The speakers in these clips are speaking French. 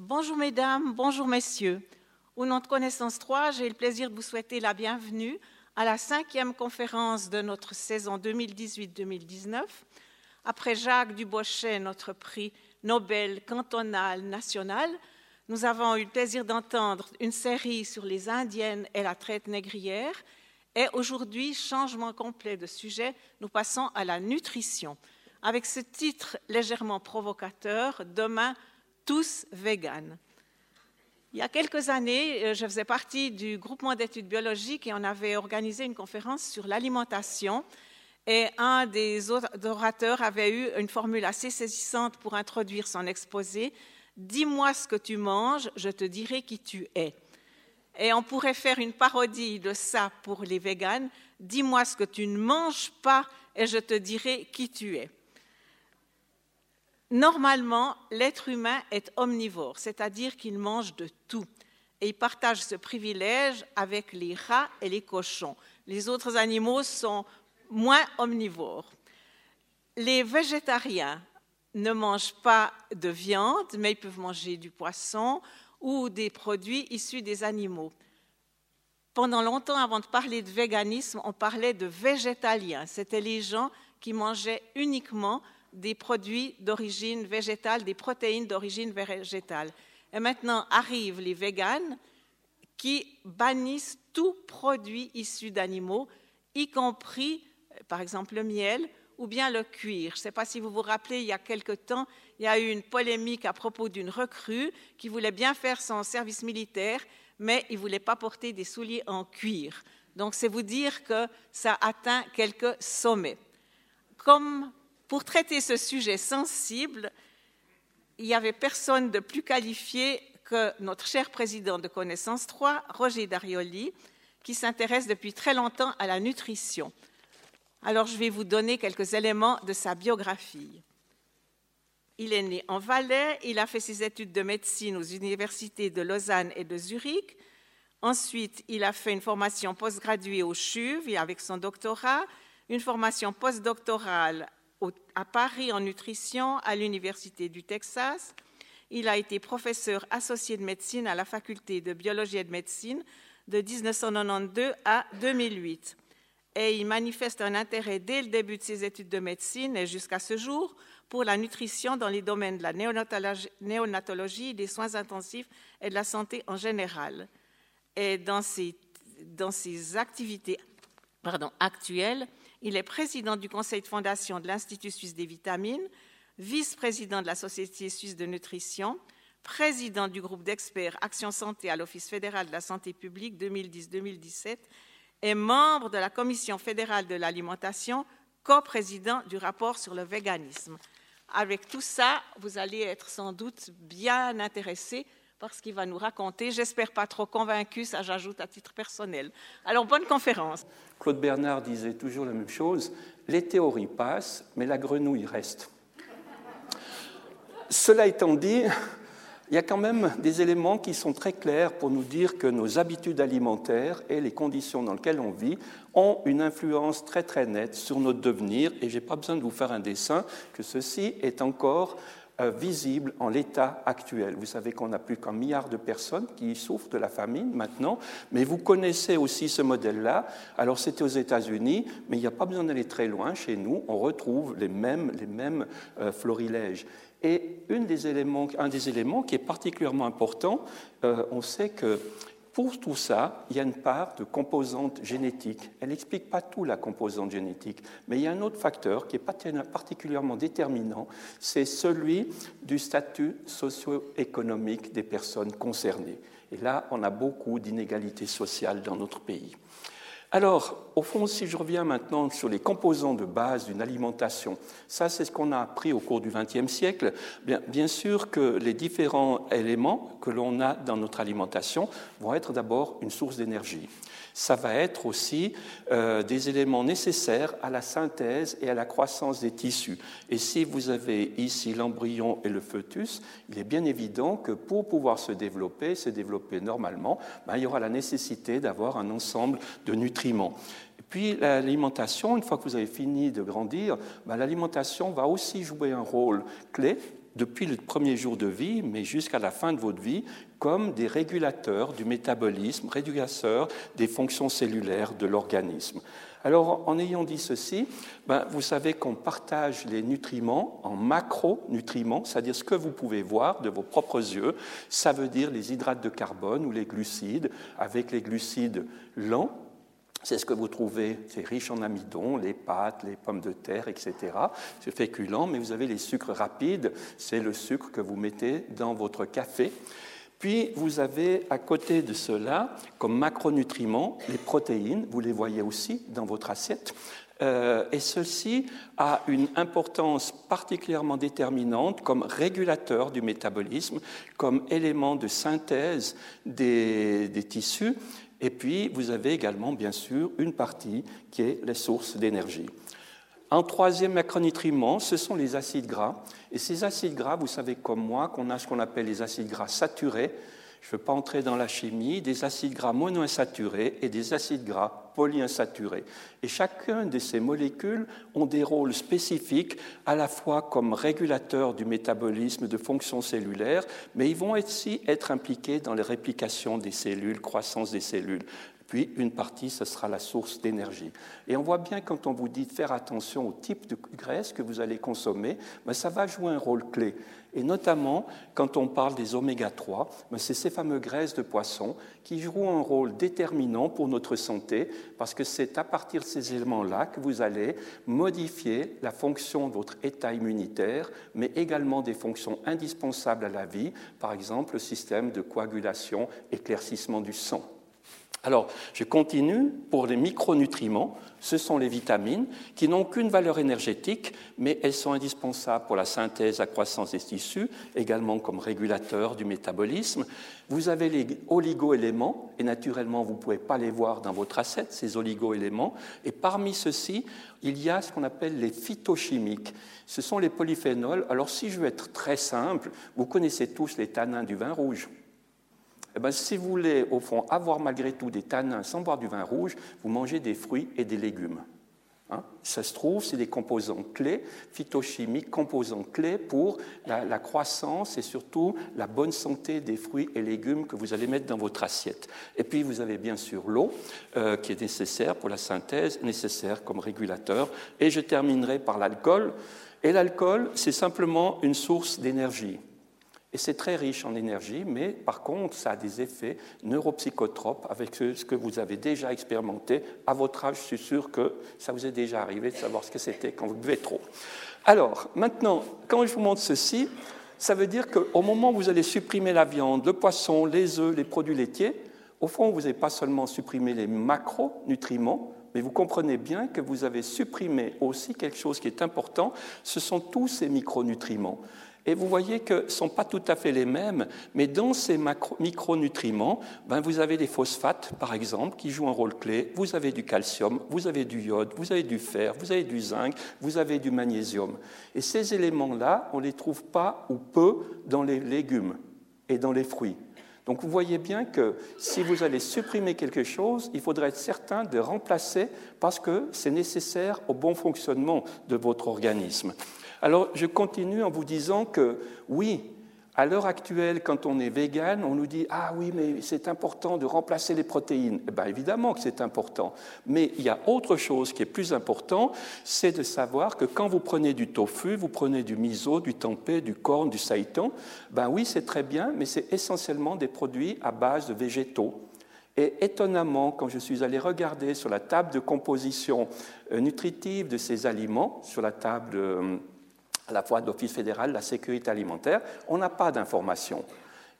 Bonjour mesdames, bonjour messieurs. Au nom de Connaissance 3, j'ai le plaisir de vous souhaiter la bienvenue à la cinquième conférence de notre saison 2018-2019. Après Jacques Dubochet, notre prix Nobel cantonal national, nous avons eu le plaisir d'entendre une série sur les Indiennes et la traite négrière. Et aujourd'hui, changement complet de sujet, nous passons à la nutrition. Avec ce titre légèrement provocateur, Demain, tous véganes. Il y a quelques années, euh, je faisais partie du groupement d'études biologiques et on avait organisé une conférence sur l'alimentation. Et un des orateurs avait eu une formule assez saisissante pour introduire son exposé. Dis-moi ce que tu manges, je te dirai qui tu es. Et on pourrait faire une parodie de ça pour les véganes. Dis-moi ce que tu ne manges pas et je te dirai qui tu es. Normalement, l'être humain est omnivore, c'est-à-dire qu'il mange de tout. Et il partage ce privilège avec les rats et les cochons. Les autres animaux sont moins omnivores. Les végétariens ne mangent pas de viande, mais ils peuvent manger du poisson ou des produits issus des animaux. Pendant longtemps, avant de parler de véganisme, on parlait de végétaliens. C'était les gens qui mangeaient uniquement des produits d'origine végétale, des protéines d'origine végétale. Et maintenant arrivent les véganes qui bannissent tout produit issu d'animaux, y compris, par exemple, le miel ou bien le cuir. Je ne sais pas si vous vous rappelez, il y a quelque temps, il y a eu une polémique à propos d'une recrue qui voulait bien faire son service militaire, mais il ne voulait pas porter des souliers en cuir. Donc c'est vous dire que ça atteint quelques sommets. Comme pour traiter ce sujet sensible, il n'y avait personne de plus qualifié que notre cher président de Connaissance 3, Roger Darioli, qui s'intéresse depuis très longtemps à la nutrition. Alors je vais vous donner quelques éléments de sa biographie. Il est né en Valais, il a fait ses études de médecine aux universités de Lausanne et de Zurich. Ensuite, il a fait une formation postgraduée au CHUV avec son doctorat, une formation postdoctorale à Paris en nutrition à l'Université du Texas. Il a été professeur associé de médecine à la faculté de biologie et de médecine de 1992 à 2008. Et il manifeste un intérêt dès le début de ses études de médecine et jusqu'à ce jour pour la nutrition dans les domaines de la néonatologie, des soins intensifs et de la santé en général. Et dans ses, dans ses activités pardon, actuelles, il est président du conseil de fondation de l'Institut suisse des vitamines, vice-président de la Société suisse de nutrition, président du groupe d'experts Action Santé à l'Office fédéral de la santé publique 2010-2017 et membre de la Commission fédérale de l'alimentation, coprésident du rapport sur le véganisme. Avec tout ça, vous allez être sans doute bien intéressé par ce qu'il va nous raconter. J'espère pas trop convaincu, ça j'ajoute à titre personnel. Alors, bonne conférence. Claude Bernard disait toujours la même chose, les théories passent, mais la grenouille reste. Cela étant dit, il y a quand même des éléments qui sont très clairs pour nous dire que nos habitudes alimentaires et les conditions dans lesquelles on vit ont une influence très très nette sur notre devenir. Et je n'ai pas besoin de vous faire un dessin, que ceci est encore visible en l'état actuel. Vous savez qu'on a plus qu'un milliard de personnes qui souffrent de la famine maintenant, mais vous connaissez aussi ce modèle-là. Alors c'était aux États-Unis, mais il n'y a pas besoin d'aller très loin. Chez nous, on retrouve les mêmes, les mêmes euh, florilèges. Et une des éléments, un des éléments qui est particulièrement important, euh, on sait que pour tout ça, il y a une part de composante génétique. Elle n'explique pas tout la composante génétique, mais il y a un autre facteur qui est particulièrement déterminant, c'est celui du statut socio-économique des personnes concernées. Et là, on a beaucoup d'inégalités sociales dans notre pays. Alors, au fond, si je reviens maintenant sur les composants de base d'une alimentation, ça c'est ce qu'on a appris au cours du XXe siècle. Bien, sûr que les différents éléments que l'on a dans notre alimentation vont être d'abord une source d'énergie ça va être aussi euh, des éléments nécessaires à la synthèse et à la croissance des tissus. Et si vous avez ici l'embryon et le fœtus, il est bien évident que pour pouvoir se développer, se développer normalement, ben, il y aura la nécessité d'avoir un ensemble de nutriments. Puis l'alimentation, une fois que vous avez fini de grandir, ben, l'alimentation va aussi jouer un rôle clé depuis le premier jour de vie, mais jusqu'à la fin de votre vie, comme des régulateurs du métabolisme, régulateurs des fonctions cellulaires de l'organisme. Alors, en ayant dit ceci, ben, vous savez qu'on partage les nutriments en macronutriments, c'est-à-dire ce que vous pouvez voir de vos propres yeux. Ça veut dire les hydrates de carbone ou les glucides, avec les glucides lents, c'est ce que vous trouvez, c'est riche en amidon, les pâtes, les pommes de terre, etc. C'est féculent, mais vous avez les sucres rapides, c'est le sucre que vous mettez dans votre café. Puis vous avez à côté de cela, comme macronutriments, les protéines, vous les voyez aussi dans votre assiette. Euh, et ceci a une importance particulièrement déterminante comme régulateur du métabolisme, comme élément de synthèse des, des tissus et puis, vous avez également, bien sûr, une partie qui est les sources d'énergie. Un troisième macronutriment, ce sont les acides gras. Et ces acides gras, vous savez comme moi qu'on a ce qu'on appelle les acides gras saturés, je ne veux pas entrer dans la chimie, des acides gras monoinsaturés et des acides gras polyinsaturés. Et chacune de ces molécules ont des rôles spécifiques, à la fois comme régulateurs du métabolisme de fonctions cellulaires, mais ils vont aussi être impliqués dans les réplications des cellules, croissance des cellules. Puis une partie, ce sera la source d'énergie. Et on voit bien quand on vous dit de faire attention au type de graisse que vous allez consommer, mais ça va jouer un rôle clé. Et notamment, quand on parle des oméga 3, c'est ces fameux graisses de poisson qui joueront un rôle déterminant pour notre santé, parce que c'est à partir de ces éléments-là que vous allez modifier la fonction de votre état immunitaire, mais également des fonctions indispensables à la vie, par exemple le système de coagulation, éclaircissement du sang. Alors, je continue. Pour les micronutriments, ce sont les vitamines qui n'ont qu'une valeur énergétique, mais elles sont indispensables pour la synthèse, la croissance des tissus, également comme régulateurs du métabolisme. Vous avez les oligoéléments, et naturellement, vous ne pouvez pas les voir dans votre assiette, ces oligoéléments. Et parmi ceux-ci, il y a ce qu'on appelle les phytochimiques. Ce sont les polyphénols. Alors, si je veux être très simple, vous connaissez tous les tanins du vin rouge. Eh ben, si vous voulez, au fond, avoir malgré tout des tanins sans boire du vin rouge, vous mangez des fruits et des légumes. Hein? ça se trouve, c'est des composants clés, phytochimiques, composants clés pour la, croissance et surtout la bonne santé des fruits et légumes que vous allez mettre dans votre assiette. Et puis, vous avez bien sûr l'eau euh, qui est nécessaire pour la synthèse, nécessaire comme régulateur. Et je terminerai par l'alcool. Et l'alcool, c'est simplement une source d'énergie. Et c'est très riche en énergie, mais par contre, ça a des effets neuropsychotropes avec ce que vous avez déjà expérimenté. À votre âge, je suis sûr que ça vous est déjà arrivé de savoir ce que c'était quand vous buvez trop. Alors, maintenant, quand je vous montre ceci, ça veut dire qu'au moment où vous allez supprimer la viande, le poisson, les œufs, les produits laitiers, au fond, vous n'avez pas seulement supprimé les macronutriments, mais vous comprenez bien que vous avez supprimé aussi quelque chose qui est important, ce sont tous ces micronutriments. Et vous voyez que ce ne sont pas tout à fait les mêmes, mais dans ces micronutriments, ben vous avez des phosphates, par exemple, qui jouent un rôle clé. Vous avez du calcium, vous avez du iode, vous avez du fer, vous avez du zinc, vous avez du magnésium. Et ces éléments-là, on ne les trouve pas ou peu dans les légumes et dans les fruits. Donc vous voyez bien que si vous allez supprimer quelque chose, il faudrait être certain de remplacer parce que c'est nécessaire au bon fonctionnement de votre organisme. Alors je continue en vous disant que oui, à l'heure actuelle, quand on est vegan, on nous dit Ah oui, mais c'est important de remplacer les protéines. Eh évidemment que c'est important. Mais il y a autre chose qui est plus important c'est de savoir que quand vous prenez du tofu, vous prenez du miso, du tempeh, du corn, du seitan, ben oui, c'est très bien, mais c'est essentiellement des produits à base de végétaux. Et étonnamment, quand je suis allé regarder sur la table de composition euh, nutritive de ces aliments, sur la table euh, à la fois l'Office fédéral de la sécurité alimentaire, on n'a pas d'informations.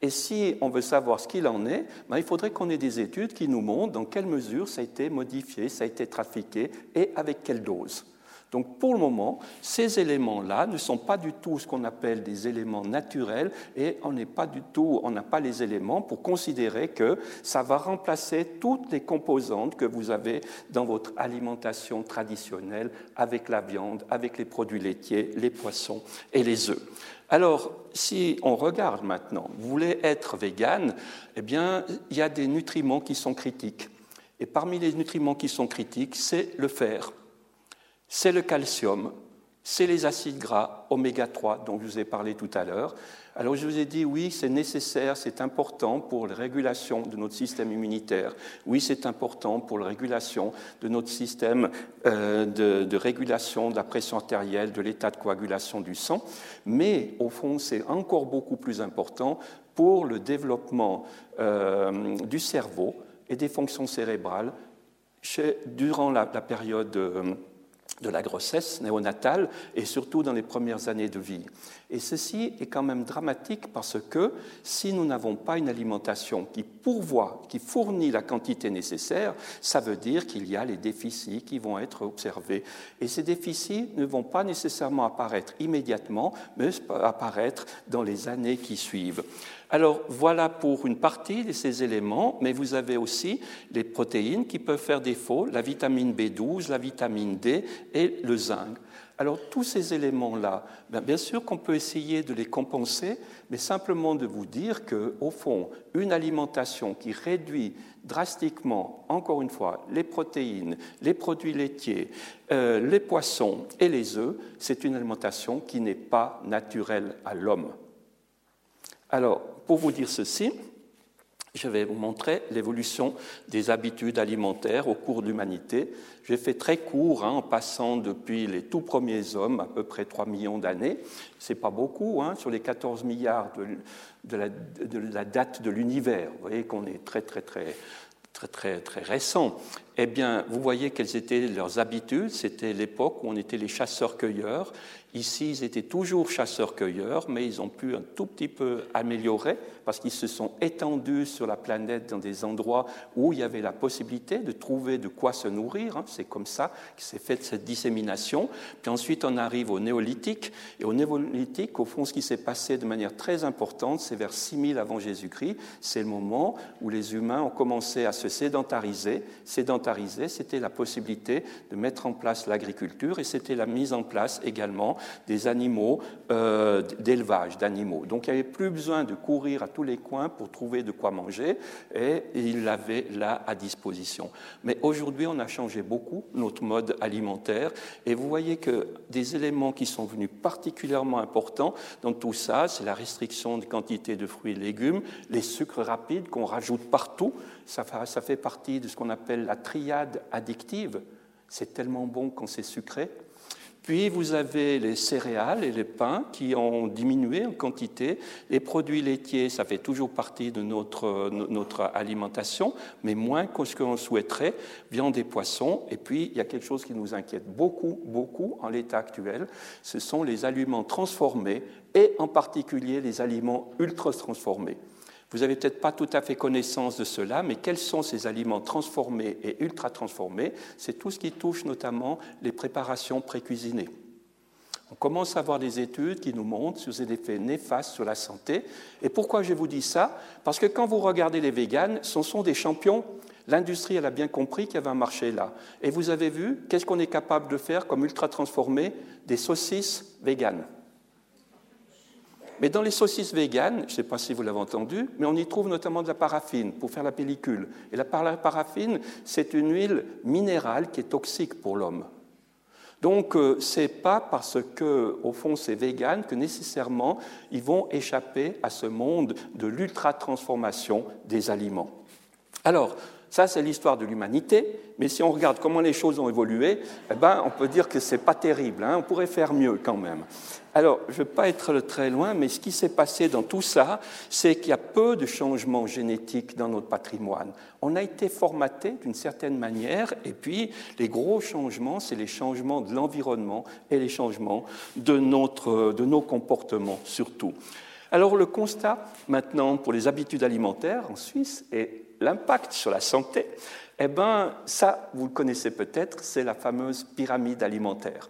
Et si on veut savoir ce qu'il en est, ben, il faudrait qu'on ait des études qui nous montrent dans quelle mesure ça a été modifié, ça a été trafiqué et avec quelle dose. Donc pour le moment, ces éléments-là ne sont pas du tout ce qu'on appelle des éléments naturels et on n'est pas du tout, on n'a pas les éléments pour considérer que ça va remplacer toutes les composantes que vous avez dans votre alimentation traditionnelle avec la viande, avec les produits laitiers, les poissons et les œufs. Alors, si on regarde maintenant, vous voulez être vegan, eh bien, il y a des nutriments qui sont critiques. Et parmi les nutriments qui sont critiques, c'est le fer c'est le calcium, c'est les acides gras oméga 3 dont je vous ai parlé tout à l'heure. Alors je vous ai dit oui, c'est nécessaire, c'est important pour la régulation de notre système immunitaire. Oui, c'est important pour la régulation de notre système euh, de, régulation de la pression artérielle, de l'état de coagulation du sang. Mais au fond, c'est encore beaucoup plus important pour le développement euh, du cerveau et des fonctions cérébrales durant la, période euh, de la grossesse néonatale et surtout dans les premières années de vie. Et ceci est quand même dramatique parce que si nous n'avons pas une alimentation qui pourvoit, qui fournit la quantité nécessaire, ça veut dire qu'il y a les déficits qui vont être observés. Et ces déficits ne vont pas nécessairement apparaître immédiatement, mais apparaître dans les années qui suivent. Alors voilà pour une partie de ces éléments, mais vous avez aussi les protéines qui peuvent faire défaut, la vitamine B12, la vitamine D et le zinc. Alors tous ces éléments-là, ben, bien sûr qu'on peut essayer de les compenser, mais simplement de vous dire que, au fond, une alimentation qui réduit drastiquement, encore une fois, les protéines, les produits laitiers, euh, les poissons et les œufs, c'est une alimentation qui n'est pas naturelle à l'homme. Alors, pour vous dire ceci, je vais vous montrer l'évolution des habitudes alimentaires au cours de l'humanité. J'ai fait très court, hein, en passant depuis les tout premiers hommes, à peu près 3 millions d'années. Ce n'est pas beaucoup, hein, sur les 14 milliards de, la, de la, date de l'univers. Vous voyez qu'on est très, très, très, très, très, très récent. Eh bien, vous voyez quelles étaient leurs habitudes. C'était l'époque où on était les chasseurs-cueilleurs. Ici, ils étaient toujours chasseurs-cueilleurs, mais ils ont pu un tout petit peu améliorer parce qu'ils se sont étendus sur la planète dans des endroits où il y avait la possibilité de trouver de quoi se nourrir. Hein. C'est comme ça que s'est faite cette dissémination. Puis ensuite, on arrive au néolithique. Et au néolithique, au fond, ce qui s'est passé de manière très importante, c'est vers 6000 avant Jésus-Christ. C'est le moment où les humains ont commencé à se sédentariser. Sédentariser, c'était la possibilité de mettre en place l'agriculture et c'était la mise en place également des animaux, euh, d'élevage d'animaux. Donc il n'y avait plus besoin de courir à tous les coins pour trouver de quoi manger, et il l'avait là à disposition. Mais aujourd'hui, on a changé beaucoup notre mode alimentaire, et vous voyez que des éléments qui sont venus particulièrement importants dans tout ça, c'est la restriction de quantité de fruits et légumes, les sucres rapides qu'on rajoute partout, ça fait partie de ce qu'on appelle la triade addictive. C'est tellement bon quand c'est sucré, puis vous avez les céréales et les pains qui ont diminué en quantité. Les produits laitiers, ça fait toujours partie de notre, notre alimentation, mais moins que ce qu'on souhaiterait. Viande et poissons. Et puis, il y a quelque chose qui nous inquiète beaucoup, beaucoup en l'état actuel. Ce sont les aliments transformés et en particulier les aliments ultra transformés. Vous n'avez peut-être pas tout à fait connaissance de cela, mais quels sont ces aliments transformés et ultra transformés? C'est tout ce qui touche notamment les préparations pré-cuisinées. On commence à avoir des études qui nous montrent sur ces effets néfastes sur la santé. Et pourquoi je vous dis ça? Parce que quand vous regardez les véganes, ce sont des champions. L'industrie, elle a bien compris qu'il y avait un marché là. Et vous avez vu, qu'est-ce qu'on est capable de faire comme ultra transformé? Des saucisses véganes. Mais dans les saucisses véganes, je ne sais pas si vous l'avez entendu, mais on y trouve notamment de la paraffine pour faire la pellicule. Et la paraffine, c'est une huile minérale qui est toxique pour l'homme. Donc, euh, ce n'est pas parce que, au fond, c'est vegan que nécessairement ils vont échapper à ce monde de l'ultra-transformation des aliments. Alors, ça, c'est l'histoire de l'humanité, mais si on regarde comment les choses ont évolué, eh ben, on peut dire que ce n'est pas terrible, hein. on pourrait faire mieux quand même. Alors, je ne vais pas être très loin, mais ce qui s'est passé dans tout ça, c'est qu'il y a peu de changements génétiques dans notre patrimoine. On a été formaté d'une certaine manière, et puis les gros changements, c'est les changements de l'environnement et les changements de, notre, de nos comportements surtout. Alors le constat maintenant pour les habitudes alimentaires en Suisse et l'impact sur la santé, eh bien ça, vous le connaissez peut-être, c'est la fameuse pyramide alimentaire.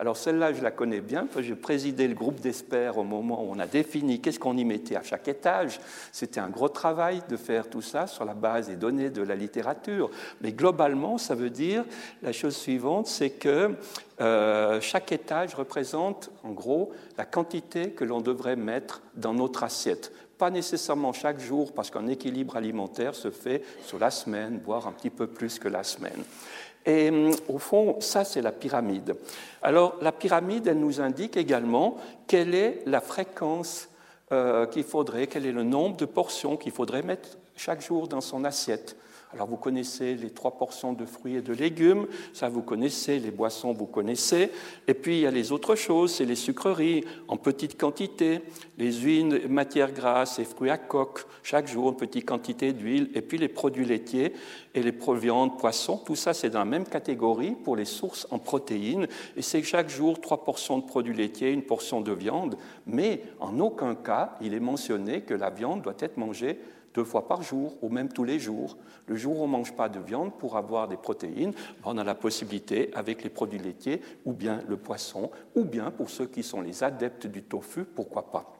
Alors celle-là, je la connais bien, parce que j'ai présidé le groupe d'experts au moment où on a défini qu'est-ce qu'on y mettait à chaque étage. C'était un gros travail de faire tout ça sur la base des données de la littérature. Mais globalement, ça veut dire la chose suivante, c'est que euh, chaque étage représente en gros la quantité que l'on devrait mettre dans notre assiette pas nécessairement chaque jour, parce qu'un équilibre alimentaire se fait sur la semaine, voire un petit peu plus que la semaine. Et hum, au fond, ça, c'est la pyramide. Alors, la pyramide, elle nous indique également quelle est la fréquence euh, qu'il faudrait, quel est le nombre de portions qu'il faudrait mettre chaque jour dans son assiette. Alors vous connaissez les trois portions de fruits et de légumes, ça vous connaissez, les boissons vous connaissez, et puis il y a les autres choses, c'est les sucreries en petite quantité, les huiles, matières grasses et fruits à coque, chaque jour une petite quantité d'huile, et puis les produits laitiers et les viandes, poissons, tout ça c'est dans la même catégorie pour les sources en protéines, et c'est chaque jour trois portions de produits laitiers, une portion de viande, mais en aucun cas il est mentionné que la viande doit être mangée deux fois par jour ou même tous les jours. Le jour où on ne mange pas de viande pour avoir des protéines, on a la possibilité avec les produits laitiers ou bien le poisson ou bien pour ceux qui sont les adeptes du tofu, pourquoi pas.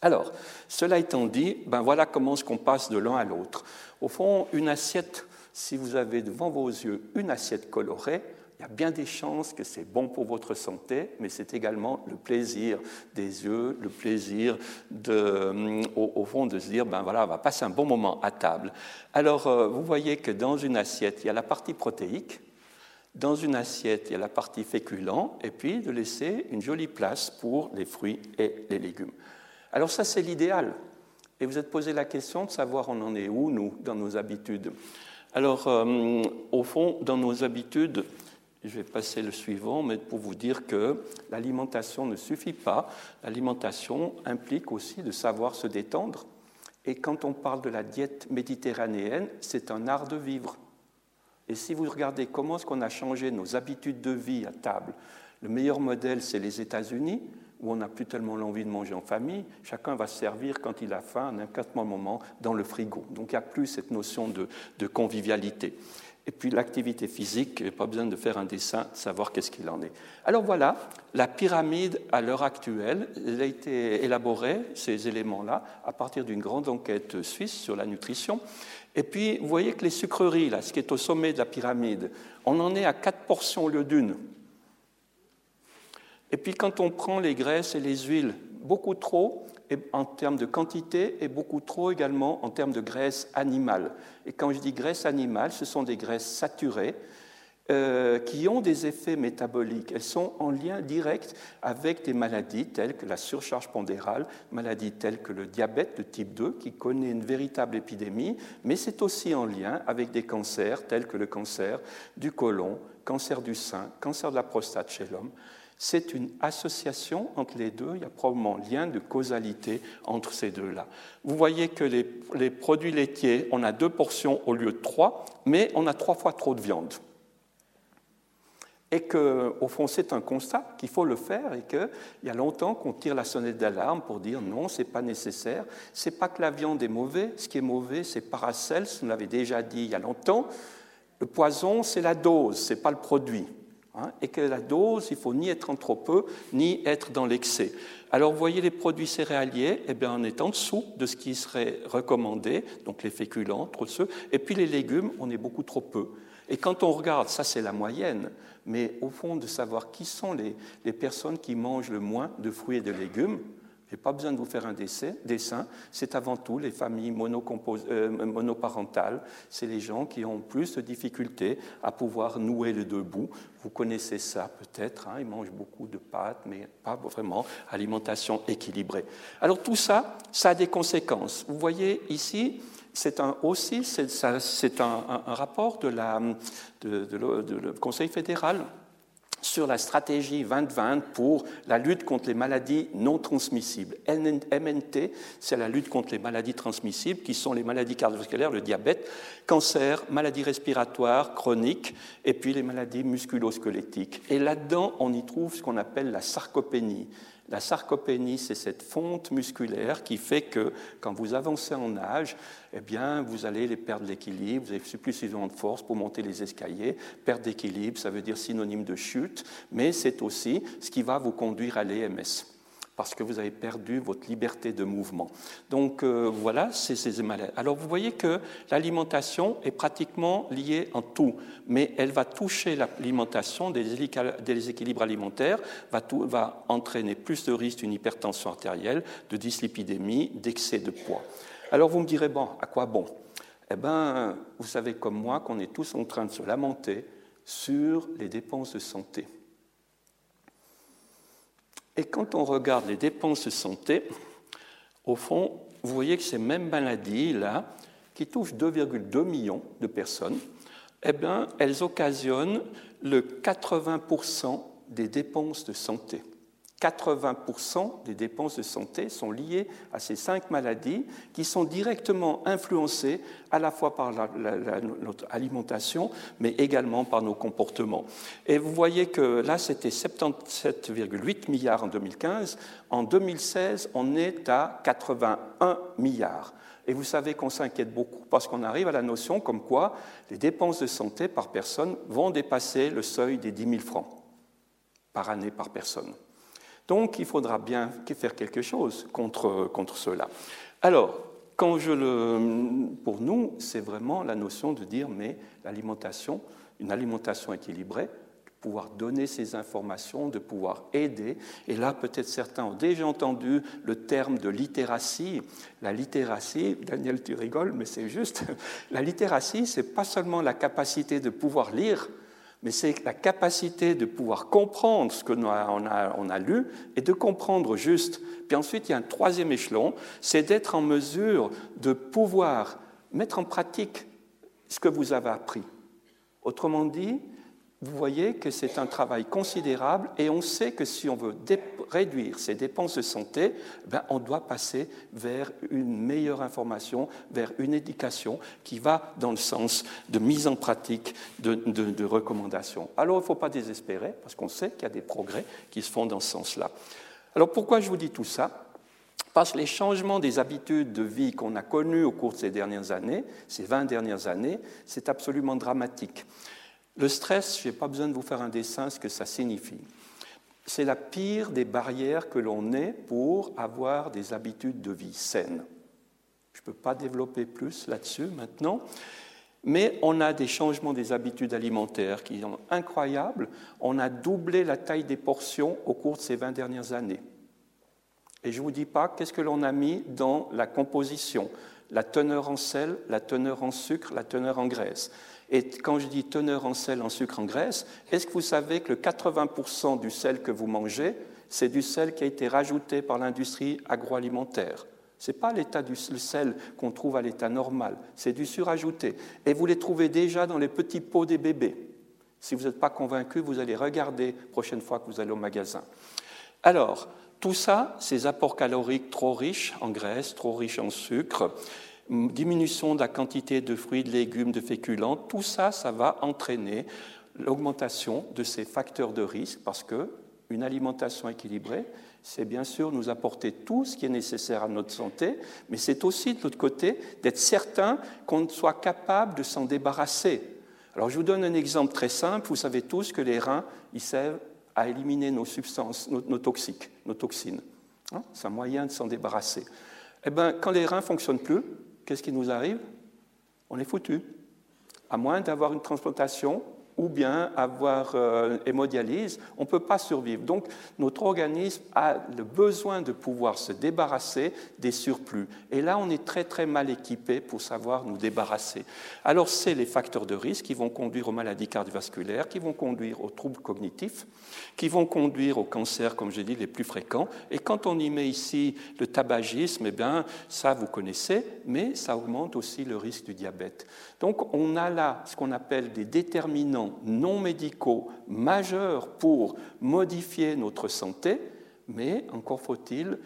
Alors, cela étant dit, ben voilà comment est-ce qu'on passe de l'un à l'autre. Au fond, une assiette, si vous avez devant vos yeux une assiette colorée, il y a bien des chances que c'est bon pour votre santé, mais c'est également le plaisir des yeux, le plaisir de, au, fond de se dire, ben voilà, on va passer un bon moment à table. Alors, euh, vous voyez que dans une assiette, il y a la partie protéique, dans une assiette, il y a la partie féculent, et puis de laisser une jolie place pour les fruits et les légumes. Alors ça, c'est l'idéal. Et vous êtes posé la question de savoir on en est où, nous, dans nos habitudes. Alors, euh, au fond, dans nos habitudes, je vais passer le suivant, mais pour vous dire que l'alimentation ne suffit pas. L'alimentation implique aussi de savoir se détendre. Et quand on parle de la diète méditerranéenne, c'est un art de vivre. Et si vous regardez comment est-ce qu'on a changé nos habitudes de vie à table, le meilleur modèle, c'est les États-Unis, où on n'a plus tellement l'envie de manger en famille. Chacun va se servir quand il a faim, à n'importe moment, dans le frigo. Donc il n'y a plus cette notion de convivialité. Et puis l'activité physique, pas besoin de faire un dessin, de savoir qu'est-ce qu'il en est. Alors voilà, la pyramide à l'heure actuelle, elle a été élaborée, ces éléments-là, à partir d'une grande enquête suisse sur la nutrition. Et puis, vous voyez que les sucreries, là, ce qui est au sommet de la pyramide, on en est à quatre portions au lieu d'une. Et puis, quand on prend les graisses et les huiles, beaucoup trop, en termes de quantité et beaucoup trop également en termes de graisse animale. Et quand je dis graisse animale, ce sont des graisses saturées euh, qui ont des effets métaboliques. Elles sont en lien direct avec des maladies telles que la surcharge pondérale, maladies telles que le diabète de type 2 qui connaît une véritable épidémie, mais c'est aussi en lien avec des cancers tels que le cancer du côlon, cancer du sein, cancer de la prostate chez l'homme. C'est une association entre les deux, il y a probablement un lien de causalité entre ces deux-là. Vous voyez que les, produits laitiers, on a deux portions au lieu de trois, mais on a trois fois trop de viande. Et qu'au fond, c'est un constat qu'il faut le faire et qu'il y a longtemps qu'on tire la sonnette d'alarme pour dire non, ce n'est pas nécessaire. Ce n'est pas que la viande est mauvaise, ce qui est mauvais, c'est Paracels, on l'avait déjà dit il y a longtemps. Le poison, c'est la dose, ce n'est pas le produit. Hein, et que la dose, il faut ni être en trop peu, ni être dans l'excès. Alors, vous voyez les produits céréaliers, eh bien, on est en dessous de ce qui serait recommandé, donc les féculents, trop ceux, et puis les légumes, on est beaucoup trop peu. Et quand on regarde, ça c'est la moyenne, mais au fond de savoir qui sont les, les personnes qui mangent le moins de fruits et de légumes, je n'ai pas besoin de vous faire un dessin, c'est avant tout les familles euh, monoparentales, c'est les gens qui ont plus de difficultés à pouvoir nouer les deux bouts. Vous connaissez ça peut-être, hein, ils mangent beaucoup de pâtes, mais pas vraiment alimentation équilibrée. Alors tout ça, ça a des conséquences. Vous voyez ici, c'est un, aussi c'est un, rapport de la, de, de, Conseil fédéral sur la stratégie 2020 pour la lutte contre les maladies non transmissibles. MNT, c'est la lutte contre les maladies transmissibles, qui sont les maladies cardiovasculaires, le diabète, cancer, maladies respiratoires chroniques, et puis les maladies musculo-squelettiques. Et là-dedans, on y trouve ce qu'on appelle la sarcopénie. La sarcopénie, c'est cette fonte musculaire qui fait que quand vous avancez en âge, eh vous allez perdre l'équilibre, vous avez plus suffisamment de force pour monter les escaliers. Perdre d'équilibre, ça veut dire synonyme de chute, mais c'est aussi ce qui va vous conduire à l'EMS parce que vous avez perdu votre liberté de mouvement. Donc euh, voilà, c'est ces maladies. Alors vous voyez que l'alimentation est pratiquement liée en tout, mais elle va toucher l'alimentation, des déséquilibres alimentaires, va, va entraîner plus de risques d'une hypertension artérielle, de dyslipidémie, d'excès de poids. Alors vous me direz, bon, à quoi bon? Eh bien, vous savez comme moi qu'on est tous en train de se lamenter sur les dépenses de santé. Et quand on regarde les dépenses de santé, au fond, vous voyez que ces mêmes maladies-là, qui touchent 2,2 millions de personnes, eh bien, elles occasionnent le 80% des dépenses de santé. 80% des dépenses de santé sont liées à ces cinq maladies qui sont directement influencées à la fois par notre alimentation, mais également par nos comportements. Et vous voyez que là, c'était 77,8 milliards en 2015. En 2016, on est à 81 milliards. Et vous savez qu'on s'inquiète beaucoup parce qu'on arrive à la notion comme quoi les dépenses de santé par personne vont dépasser le seuil des 10 000 francs par année par personne. Donc il faudra bien faire quelque chose contre, contre cela. Alors, quand je le, pour nous, c'est vraiment la notion de dire, mais l'alimentation, une alimentation équilibrée, pouvoir donner ces informations, de pouvoir aider. Et là, peut-être certains ont déjà entendu le terme de littératie. La littératie, Daniel, tu rigoles, mais c'est juste, la littératie, c'est pas seulement la capacité de pouvoir lire, mais c'est la capacité de pouvoir comprendre ce qu'on a, on on a, lu et de comprendre juste. Puis ensuite, il y a un troisième échelon, c'est d'être en mesure de pouvoir mettre en pratique ce que vous avez appris. Autrement dit, vous voyez que c'est un travail considérable et on sait que si on veut réduire ses dépenses de santé, ben on doit passer vers une meilleure information, vers une éducation qui va dans le sens de mise en pratique de, de recommandations. Alors il ne faut pas désespérer parce qu'on sait qu'il y a des progrès qui se font dans ce sens-là. Alors pourquoi je vous dis tout ça? Parce que les changements des habitudes de vie qu'on a connus au cours de ces dernières années, ces 20 dernières années, c'est absolument dramatique. Le stress, je n'ai pas besoin de vous faire un dessin ce que ça signifie. C'est la pire des barrières que l'on ait pour avoir des habitudes de vie saines. Je ne peux pas développer plus là-dessus maintenant, mais on a des changements des habitudes alimentaires qui sont incroyables. On a doublé la taille des portions au cours de ces 20 dernières années. Et je ne vous dis pas qu'est-ce que l'on a mis dans la composition, la teneur en sel, la teneur en sucre, la teneur en graisse. Et quand je dis teneur en sel, en sucre, en graisse, est-ce que vous savez que le 80% du sel que vous mangez, c'est du sel qui a été rajouté par l'industrie agroalimentaire? Ce n'est pas l'état du sel qu'on trouve à l'état normal, c'est du surajouté. Et vous les trouvez déjà dans les petits pots des bébés. Si vous n'êtes pas convaincu, vous allez regarder la prochaine fois que vous allez au magasin. Alors, tout ça, ces apports caloriques trop riches en graisse, trop riches en sucre, diminution de la quantité de fruits, de légumes, de féculents, tout ça, ça va entraîner l'augmentation de ces facteurs de risque parce que une alimentation équilibrée, c'est bien sûr nous apporter tout ce qui est nécessaire à notre santé, mais c'est aussi de l'autre côté d'être certain qu'on soit capable de s'en débarrasser. Alors je vous donne un exemple très simple. Vous savez tous que les reins, ils servent à éliminer nos substances, nos, toxiques, nos toxines. Hein, c'est un moyen de s'en débarrasser. Eh bien, quand les reins ne fonctionnent plus, qu'est-ce qui nous arrive? On est foutu. À moins d'avoir une transplantation ou bien avoir euh, hémodialyse, on ne peut pas survivre. Donc notre organisme a le besoin de pouvoir se débarrasser des surplus. Et là, on est très très mal équipé pour savoir nous débarrasser. Alors c'est les facteurs de risque qui vont conduire aux maladies cardiovasculaires, qui vont conduire aux troubles cognitifs, qui vont conduire aux cancers, comme je dis, les plus fréquents. Et quand on y met ici le tabagisme, eh bien, ça vous connaissez, mais ça augmente aussi le risque du diabète. Donc on a là ce qu'on appelle des déterminants non médicaux majeurs pour modifier notre santé, mais encore faut-il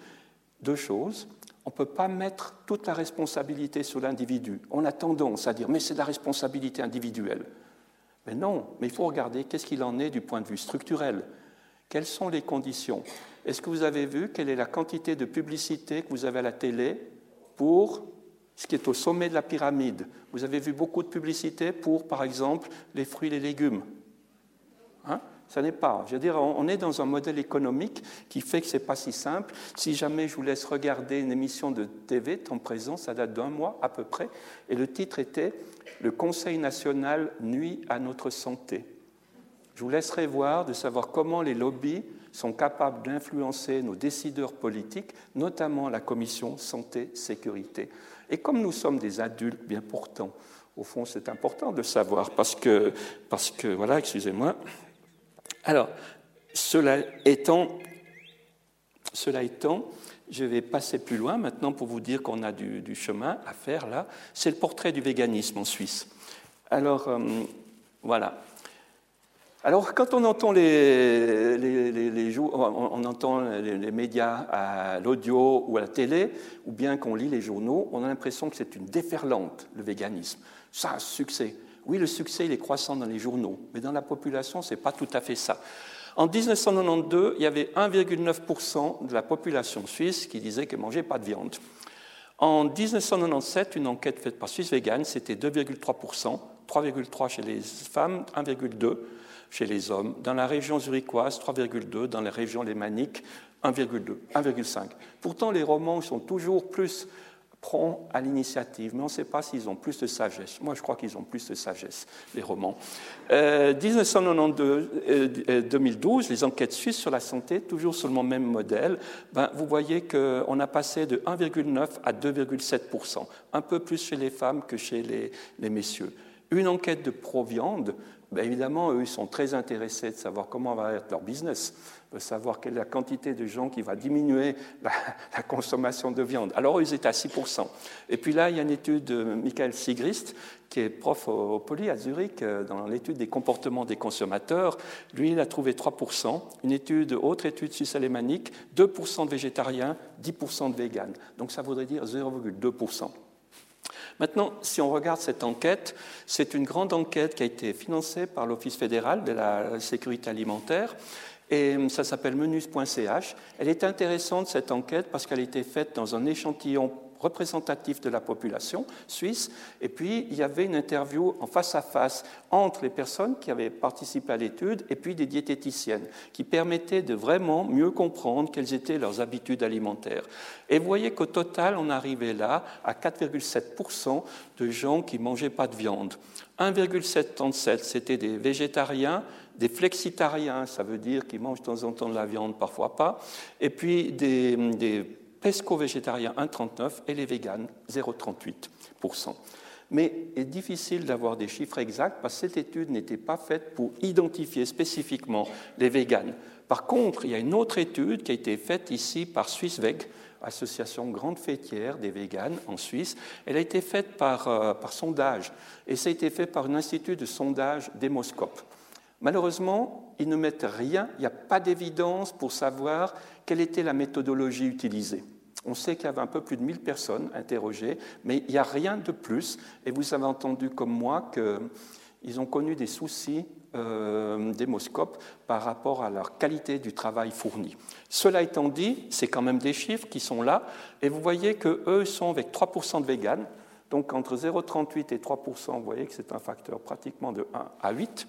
deux choses. On ne peut pas mettre toute la responsabilité sur l'individu. On a tendance à dire, mais c'est la responsabilité individuelle. Mais non, mais il faut regarder qu'est-ce qu'il en est du point de vue structurel. Quelles sont les conditions? Est-ce que vous avez vu quelle est la quantité de publicité que vous avez à la télé pour ce qui est au sommet de la pyramide. Vous avez vu beaucoup de publicité pour, par exemple, les fruits et les légumes. Hein? Ça n'est pas. Je veux dire, on est dans un modèle économique qui fait que ce n'est pas si simple. Si jamais je vous laisse regarder une émission de TV, temps présent, ça date d'un mois à peu près, et le titre était Le Conseil national nuit à notre santé. Je vous laisserai voir de savoir comment les lobbies sont capables d'influencer nos décideurs politiques, notamment la commission santé-sécurité. Et comme nous sommes des adultes bien portants, au fond, c'est important de savoir parce que, parce que voilà, excusez-moi. Alors, cela étant, cela étant, je vais passer plus loin maintenant pour vous dire qu'on a du, chemin à faire là. C'est le portrait du véganisme en Suisse. Alors, euh, voilà. Alors, quand on entend les, on entend les, médias à l'audio ou à la télé, ou bien qu'on lit les journaux, on a l'impression que c'est une déferlante, le véganisme. Ça, succès. Oui, le succès, il est croissant dans les journaux, mais dans la population, ce n'est pas tout à fait ça. En 1992, il y avait 1,9% de la population suisse qui disait qu'elle ne mangeait pas de viande. En 1997, une enquête faite par Suisse Vegan, c'était 2,3%, 3,3% chez les femmes, 1,2% chez les hommes. Dans la région zurichoise, 3,2%, dans la région lémanique, 1,2, 1,5. Pourtant, les romans sont toujours plus prend à l'initiative, mais on ne sait pas s'ils ont plus de sagesse. Moi, je crois qu'ils ont plus de sagesse, les romans. Euh, 1992-2012, euh, les enquêtes suisses sur la santé, toujours sur le même modèle, ben, vous voyez qu'on a passé de 1,9 à 2,7 un peu plus chez les femmes que chez les, les messieurs. Une enquête de Proviande, ben, évidemment, eux, ils sont très intéressés de savoir comment va être leur business de savoir quelle est la quantité de gens qui va diminuer la, consommation de viande. Alors, ils étaient à 6%. Et puis là, il y a une étude de Michael Sigrist, qui est prof au, Poly à Zurich, euh, dans l'étude des comportements des consommateurs. Lui, il a trouvé 3%. Une étude, autre étude suisse-alémanique, 2% de végétariens, 10% de véganes. Donc, ça voudrait dire 0,2%. Maintenant, si on regarde cette enquête, c'est une grande enquête qui a été financée par l'Office fédéral de la sécurité alimentaire et ça s'appelle menus.ch. Elle est intéressante, cette enquête, parce qu'elle a été faite dans un échantillon représentatif de la population suisse. Et puis, il y avait une interview en face à face entre les personnes qui avaient participé à l'étude et puis des diététiciennes, qui permettaient de vraiment mieux comprendre quelles étaient leurs habitudes alimentaires. Et vous voyez qu'au total, on arrivait là à 4,7% de gens qui ne mangeaient pas de viande. 1,77, c'était des végétariens, des flexitariens, ça veut dire qu'ils mangent de temps en temps de la viande, parfois pas, et puis des, des pesco-végétariens 1,39 et les véganes 0,38%. Mais il est difficile d'avoir des chiffres exacts parce que cette étude n'était pas faite pour identifier spécifiquement les véganes. Par contre, il y a une autre étude qui a été faite ici par SwissVeg, association grande fêtière des véganes en Suisse. Elle a été faite par, euh, par sondage et ça a été fait par un institut de sondage Démoscope. Malheureusement, ils ne mettent rien, il n'y a pas d'évidence pour savoir quelle était la méthodologie utilisée. On sait qu'il y avait un peu plus de 1000 personnes interrogées, mais il n'y a rien de plus. Et vous avez entendu comme moi qu'ils ont connu des soucis euh, démoscopes par rapport à leur qualité du travail fourni. Cela étant dit, c'est quand même des chiffres qui sont là, et vous voyez qu'eux sont avec 3% de véganes, donc entre 0,38 et 3%, vous voyez que c'est un facteur pratiquement de 1 à 8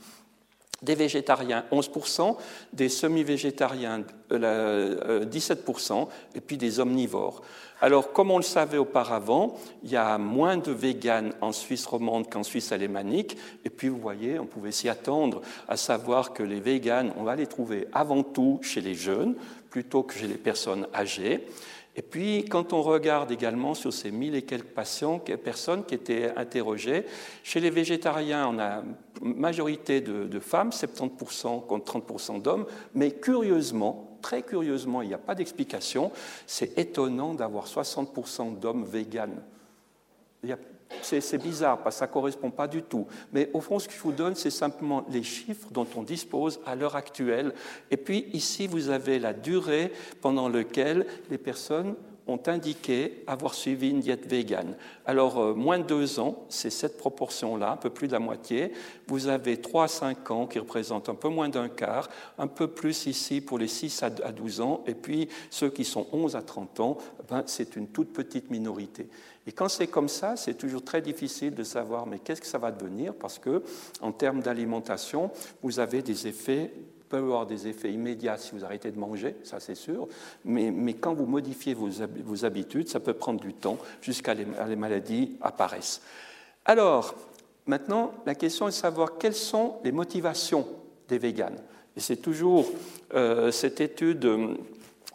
des végétariens 11%, des semi-végétariens 17%, euh, euh, et puis des omnivores. Alors, comme on le savait auparavant, il y a moins de véganes en Suisse romande qu'en Suisse alémanique, et puis vous voyez, on pouvait s'y attendre, à savoir que les véganes, on va les trouver avant tout chez les jeunes, plutôt que chez les personnes âgées. Et puis, quand on regarde également sur ces mille et quelques patients, personnes qui étaient interrogées, chez les végétariens, on a majorité de, femmes, 70% contre 30% d'hommes, mais curieusement, très curieusement, il n'y a pas d'explication, c'est étonnant d'avoir 60% d'hommes véganes. C'est bizarre parce que ça ne correspond pas du tout. Mais au fond, ce que je vous donne, c'est simplement les chiffres dont on dispose à l'heure actuelle. Et puis ici, vous avez la durée pendant laquelle les personnes ont indiqué avoir suivi une diète végane. Alors, euh, moins de deux ans, c'est cette proportion-là, un peu plus de la moitié. Vous avez 3 à 5 ans qui représentent un peu moins d'un quart, un peu plus ici pour les 6 à 12 ans, et puis ceux qui sont 11 à 30 ans, ben, c'est une toute petite minorité. Et quand c'est comme ça, c'est toujours très difficile de savoir mais qu'est-ce que ça va devenir? Parce que en termes d'alimentation, vous avez des effets peut avoir des effets immédiats si vous arrêtez de manger, ça c'est sûr, mais, mais, quand vous modifiez vos, vos, habitudes, ça peut prendre du temps jusqu'à les, les maladies apparaissent. Alors, maintenant, la question est de savoir quelles sont les motivations des véganes. Et c'est toujours euh, cette étude,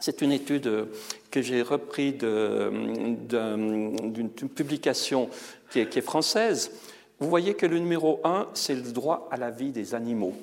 c'est une étude que j'ai reprise d'une publication qui est, française. Vous voyez que le numéro 1, c'est le droit à la vie des animaux.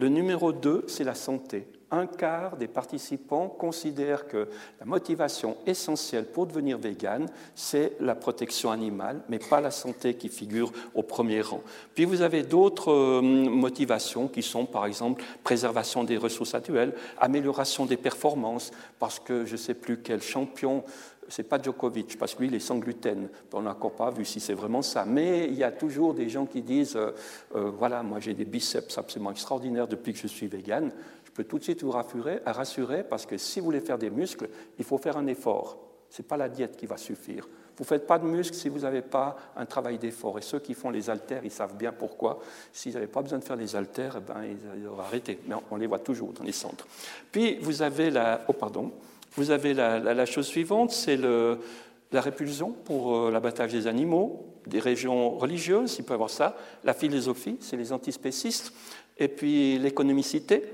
Le numéro 2, c'est la santé un quart des participants considèrent que la motivation essentielle pour devenir vegan, c'est la protection animale, mais pas la santé qui figure au premier rang. Puis vous avez d'autres euh, motivations qui sont, par exemple, préservation des ressources actuelles, amélioration des performances, parce que je ne sais plus quel champion c'est pas Djokovic, parce que lui, il est sans gluten. On n'a encore pas vu si c'est vraiment ça. Mais il y a toujours des gens qui disent euh, euh, voilà, moi j'ai des biceps absolument extraordinaires depuis que je suis vegan je peux tout de suite vous rassurer, parce que si vous voulez faire des muscles, il faut faire un effort. Ce n'est pas la diète qui va suffire. Vous ne faites pas de muscles si vous n'avez pas un travail d'effort. Et ceux qui font les haltères, ils savent bien pourquoi. S'ils n'avaient pas besoin de faire les haltères, eh ben, ils auraient arrêté. Mais on les voit toujours dans les centres. Puis vous avez la, oh, pardon, vous avez la, chose suivante, c'est la répulsion pour euh, l'abattage des animaux, des régions religieuses, il peut y avoir ça, la philosophie, c'est les antispécistes, et puis l'économicité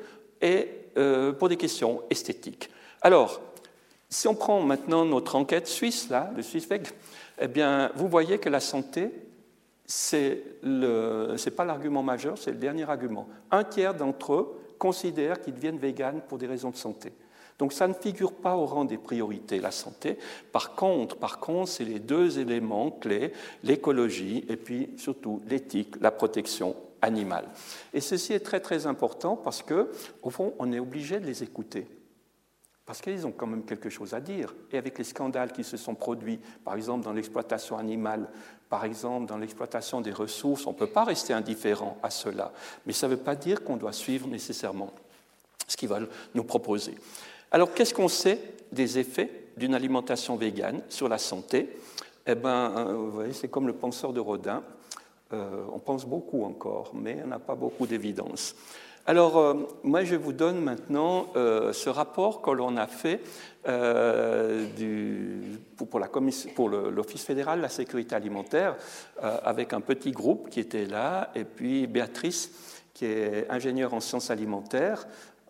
et euh, pour des questions esthétiques. Alors, si on prend maintenant notre enquête suisse, là, le SwissVeg, eh bien, vous voyez que la santé, ce n'est pas l'argument majeur, c'est le dernier argument. Un tiers d'entre eux considèrent qu'ils deviennent véganes pour des raisons de santé. Donc ça ne figure pas au rang des priorités, la santé. Par contre, par contre, c'est les deux éléments clés, l'écologie et puis surtout l'éthique, la protection animale. Et ceci est très très important parce que, au fond, on est obligé de les écouter. Parce qu'ils ont quand même quelque chose à dire. Et avec les scandales qui se sont produits, par exemple dans l'exploitation animale, par exemple dans l'exploitation des ressources, on ne peut pas rester indifférent à cela. Mais ça ne veut pas dire qu'on doit suivre nécessairement ce qu'ils veulent nous proposer. Alors qu'est-ce qu'on sait des effets d'une alimentation végane sur la santé? Eh bien, euh, vous voyez, c'est comme le penseur de Rodin. Euh, on pense beaucoup encore, mais on n'a pas beaucoup d'évidence. Alors, euh, moi, je vous donne maintenant ce rapport que l'on a fait pour l'Office fédéral de la sécurité alimentaire avec un petit groupe qui était là, et puis Béatrice, qui est ingénieure en sciences alimentaires,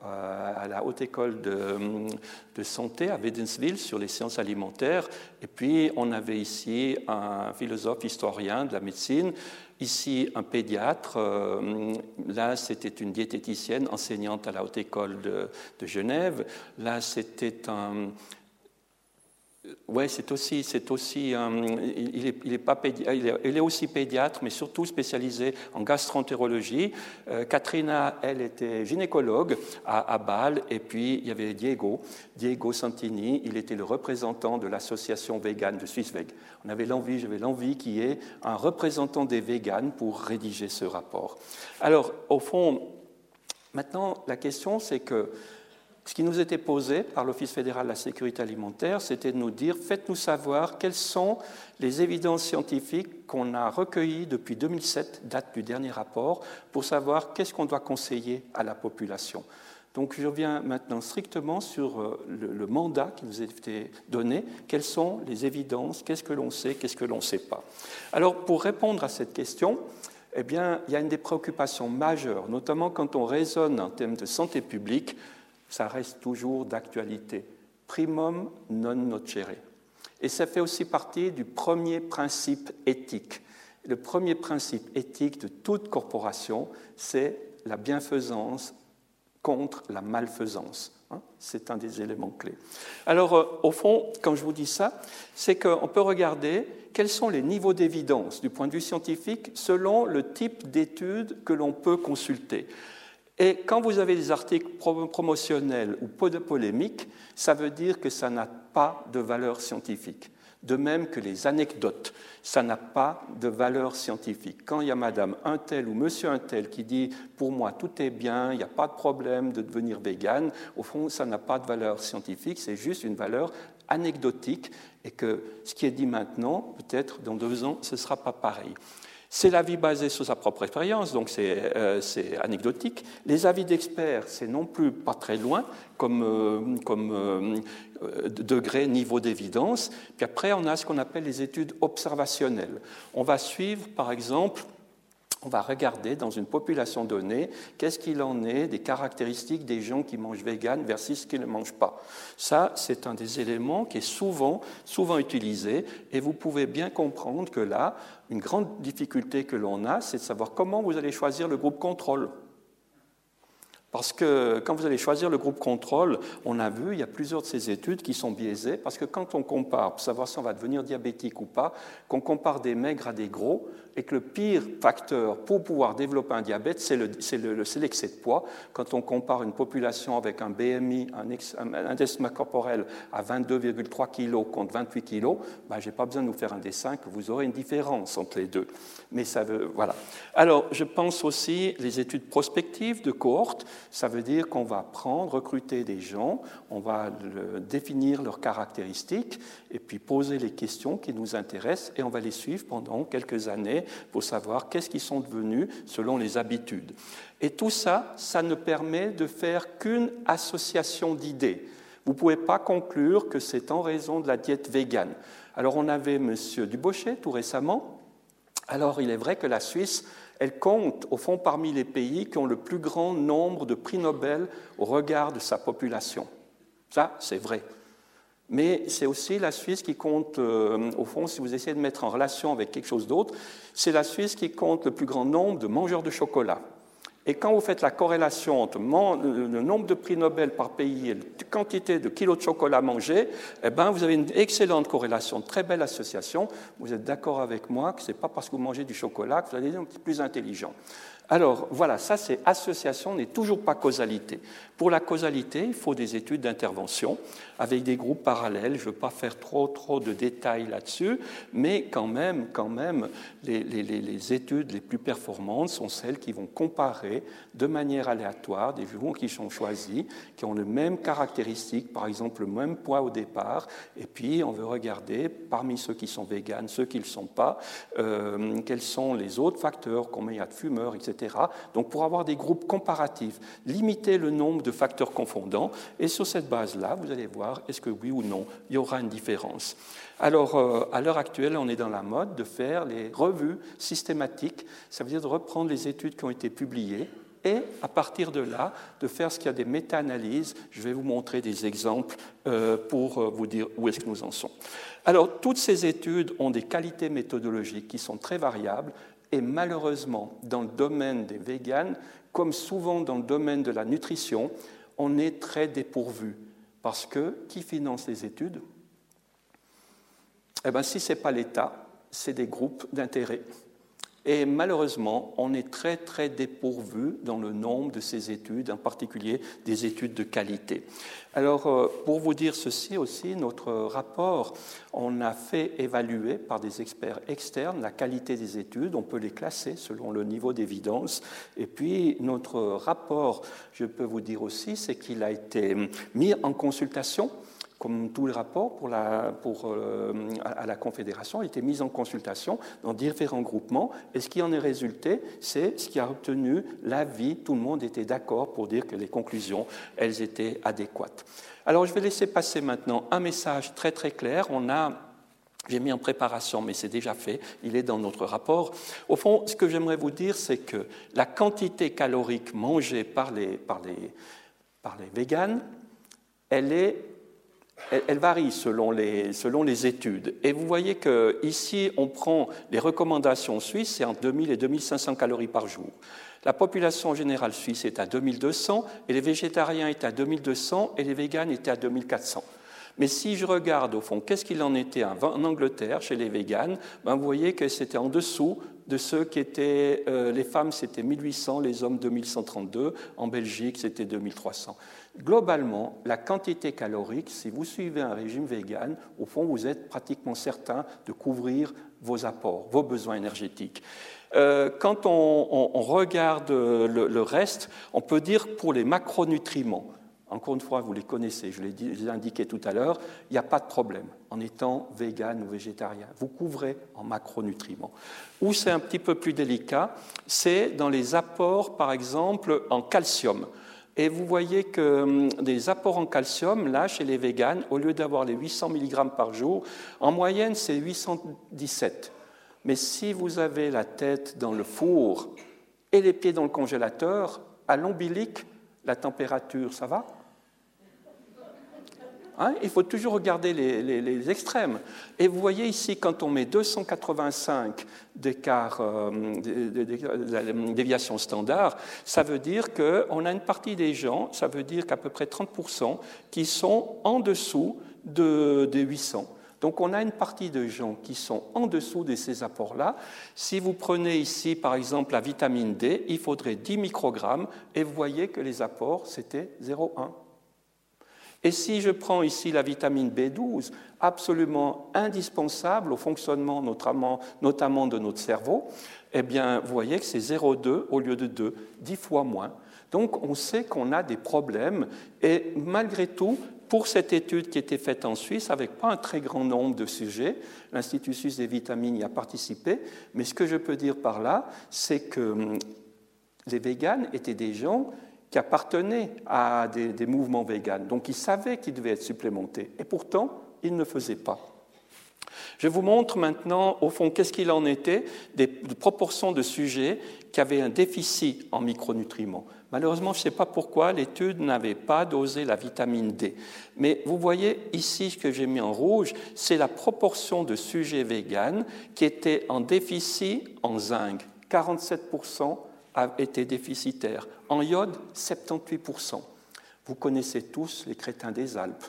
à la Haute École de, Santé à Wädenswil sur les sciences alimentaires. Et puis, on avait ici un philosophe historien de la médecine Ici, un pédiatre. Euh, là, c'était une diététicienne enseignante à la Haute École de, Genève. Là, c'était un, oui, c'est aussi, c'est aussi il, est, il, est pas est, aussi pédiatre, mais surtout spécialisé en gastroentérologie. Euh, Katrina, elle était gynécologue à, à, Bâle, et puis il y avait Diego, Diego Santini, il était le représentant de l'association végane de SwissVeg. On avait l'envie, j'avais l'envie qu'il y ait un représentant des véganes pour rédiger ce rapport. Alors, au fond, maintenant, la question, c'est que ce qui nous était posé par l'Office fédéral de la sécurité alimentaire, c'était de nous dire faites-nous savoir quelles sont les évidences scientifiques qu'on a recueillies depuis 2007, date du dernier rapport, pour savoir qu'est-ce qu'on doit conseiller à la population. Donc je reviens maintenant strictement sur euh, le, mandat qui nous a été donné. Quelles sont les évidences? Qu'est-ce que l'on sait? Qu'est-ce que l'on ne sait pas? Alors pour répondre à cette question, eh bien, il y a une des préoccupations majeures, notamment quand on raisonne en termes de santé publique, ça reste toujours d'actualité. Primum non nocere. Et ça fait aussi partie du premier principe éthique. Le premier principe éthique de toute corporation, c'est la bienfaisance contre la malfaisance. Hein. c'est un des éléments clés. Alors, euh, au fond, quand je vous dis ça, c'est qu'on peut regarder quels sont les niveaux d'évidence du point de vue scientifique selon le type d'études que l'on peut consulter. Et quand vous avez des articles promotionnels ou peu de polémiques, ça veut dire que ça n'a pas de valeur scientifique. De même que les anecdotes, ça n'a pas de valeur scientifique. Quand il y a Madame un tel ou Monsieur un tel qui dit pour moi tout est bien, il n'y a pas de problème de devenir vegan, au fond ça n'a pas de valeur scientifique, c'est juste une valeur anecdotique et que ce qui est dit maintenant, peut-être dans deux ans, ce ne sera pas pareil. C'est l'avis basé sur sa propre expérience, donc c'est euh, anecdotique. Les avis d'experts, c'est non plus pas très loin comme, euh, euh, degré, niveau d'évidence. Puis après, on a ce qu'on appelle les études observationnelles. On va suivre, par exemple, on va regarder dans une population donnée qu'est-ce qu'il en est des caractéristiques des gens qui mangent vegan versus ceux qui ne mangent pas. Ça, c'est un des éléments qui est souvent, souvent utilisé et vous pouvez bien comprendre que là, une grande difficulté que l'on a, c'est de savoir comment vous allez choisir le groupe contrôle. Parce que quand vous allez choisir le groupe contrôle, on a vu, il y a plusieurs de ces études qui sont biaisées, parce que quand on compare, pour savoir si on va devenir diabétique ou pas, qu'on compare des maigres à des gros, et que le pire facteur pour pouvoir développer un diabète, c'est l'excès de poids. Quand on compare une population avec un BMI, un, indice corporel à 22,3 kg contre 28 kg, ben, je n'ai pas besoin de vous faire un dessin, que vous aurez une différence entre les deux. Mais ça veut, voilà. Alors, je pense aussi les études prospectives de cohorte, ça veut dire qu'on va prendre, recruter des gens, on va définir leurs caractéristiques et puis poser les questions qui nous intéressent et on va les suivre pendant quelques années pour savoir qu'est-ce qu'ils sont devenus selon les habitudes. Et tout ça, ça ne permet de faire qu'une association d'idées. Vous ne pouvez pas conclure que c'est en raison de la diète végane. Alors on avait M. Dubochet tout récemment. Alors il est vrai que la Suisse, elle compte au fond parmi les pays qui ont le plus grand nombre de prix Nobel au regard de sa population. Ça, c'est vrai. Mais c'est aussi la Suisse qui compte, euh, au fond, si vous essayez de mettre en relation avec quelque chose d'autre, c'est la Suisse qui compte le plus grand nombre de mangeurs de chocolat. Et quand vous faites la corrélation entre le nombre de prix Nobel par pays et la quantité de kilos de chocolat mangés, eh ben, vous avez une excellente corrélation, une très belle association. Vous êtes d'accord avec moi que ce n'est pas parce que vous mangez du chocolat que vous allez être un petit plus intelligent. Alors voilà, ça c'est association, n'est toujours pas causalité. Pour la causalité, il faut des études d'intervention avec des groupes parallèles. Je ne veux pas faire trop trop de détails là-dessus, mais quand même, quand même, les, les, études les plus performantes sont celles qui vont comparer de manière aléatoire des groupes qui sont choisis, qui ont les mêmes caractéristiques, par exemple le même poids au départ, et puis on veut regarder parmi ceux qui sont véganes, ceux qui ne le sont pas, euh, quels sont les autres facteurs, combien il y a de fumeurs, etc donc pour avoir des groupes comparatifs, limiter le nombre de facteurs confondants, et sur cette base-là, vous allez voir est-ce que oui ou non, il y aura une différence. Alors, euh, à l'heure actuelle, on est dans la mode de faire les revues systématiques, ça veut dire de reprendre les études qui ont été publiées et à partir de là, de faire ce qu'il y a des méta-analyses. Je vais vous montrer des exemples euh, pour euh, vous dire où est-ce que nous en sommes. Alors, toutes ces études ont des qualités méthodologiques qui sont très variables. Et malheureusement, dans le domaine des véganes, comme souvent dans le domaine de la nutrition, on est très dépourvu. Parce que qui finance les études? Eh bien, si ce n'est pas l'État, c'est des groupes d'intérêt. Et malheureusement, on est très très dépourvu dans le nombre de ces études, en particulier des études de qualité. Alors, euh, pour vous dire ceci aussi, notre rapport, on a fait évaluer par des experts externes la qualité des études, on peut les classer selon le niveau d'évidence. Et puis, notre rapport, je peux vous dire aussi, c'est qu'il a été mis en consultation comme tous les rapports pour la, pour, euh, à la Confédération, a été mis en consultation dans différents groupements. Et ce qui en est résulté, c'est ce qui a obtenu l'avis. Tout le monde était d'accord pour dire que les conclusions, elles étaient adéquates. Alors, je vais laisser passer maintenant un message très très clair. On a j'ai mis en préparation, mais c'est déjà fait, il est dans notre rapport. Au fond, ce que j'aimerais vous dire, c'est que la quantité calorique mangée par les, par les, par les véganes, elle est elle, varie selon les, selon les, études. Et vous voyez qu'ici, on prend les recommandations suisses, c'est entre 2000 et 2500 calories par jour. La population générale suisse est à 2200, et les végétariens étaient à 2200, et les véganes étaient à 2400. Mais si je regarde au fond, qu'est-ce qu'il en était en Angleterre chez les véganes, ben vous voyez que c'était en dessous de ceux qui étaient, euh, les femmes c'était 1800, les hommes 2132, en Belgique c'était 2300. Globalement, la quantité calorique, si vous suivez un régime vegan, au fond, vous êtes pratiquement certain de couvrir vos apports, vos besoins énergétiques. Euh, quand on, regarde le, reste, on peut dire pour les macronutriments, encore une fois, vous les connaissez, je l'ai indiqué tout à l'heure, il n'y a pas de problème en étant vegan ou végétarien. Vous couvrez en macronutriments. Où c'est un petit peu plus délicat, c'est dans les apports, par exemple, en calcium. Et vous voyez que hum, des apports en calcium, là, chez les véganes, au lieu d'avoir les 800 mg par jour, en moyenne, c'est 817. Mais si vous avez la tête dans le four et les pieds dans le congélateur, à l'ombilic, la température, ça va? Hein, il faut toujours regarder les, extrêmes. Et vous voyez ici, quand on met 285 d'écart euh, de, déviation standard, ça veut dire qu'on a une partie des gens, ça veut dire qu'à peu près 30% qui sont en dessous de, 800. Donc on a une partie de gens qui sont en dessous de ces apports-là. Si vous prenez ici par exemple la vitamine D, il faudrait 10 microgrammes et vous voyez que les apports c'était 0,1. Et si je prends ici la vitamine B12, absolument indispensable au fonctionnement notamment, de notre cerveau, eh bien, vous voyez que c'est 0,2 au lieu de 2, 10 fois moins. Donc, on sait qu'on a des problèmes. Et malgré tout, pour cette étude qui était faite en Suisse, avec pas un très grand nombre de sujets, l'Institut suisse des vitamines y a participé, mais ce que je peux dire par là, c'est que hum, les véganes étaient des gens qui appartenaient à des, mouvements véganes. Donc ils savaient qu'ils devaient être supplémentés. Et pourtant, ils ne faisaient pas. Je vous montre maintenant, au fond, qu'est-ce qu'il en était des, proportions de sujets qui avaient un déficit en micronutriments. Malheureusement, je ne sais pas pourquoi l'étude n'avait pas dosé la vitamine D. Mais vous voyez ici ce que j'ai mis en rouge, c'est la proportion de sujets véganes qui étaient en déficit en zinc. 47% été déficitaire. En iode, 78%. Vous connaissez tous les crétins des Alpes.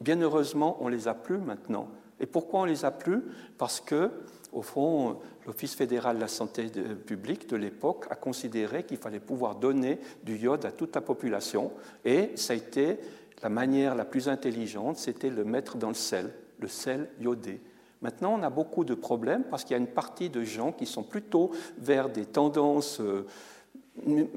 Bien heureusement, on les a plus maintenant. Et pourquoi on ne les a plus? Parce que, au fond, l'Office fédéral de la santé publique de l'époque a considéré qu'il fallait pouvoir donner du iode à toute la population. Et ça a été la manière la plus intelligente, c'était le mettre dans le sel, le sel iodé. Maintenant, on a beaucoup de problèmes parce qu'il y a une partie de gens qui sont plutôt vers des tendances euh,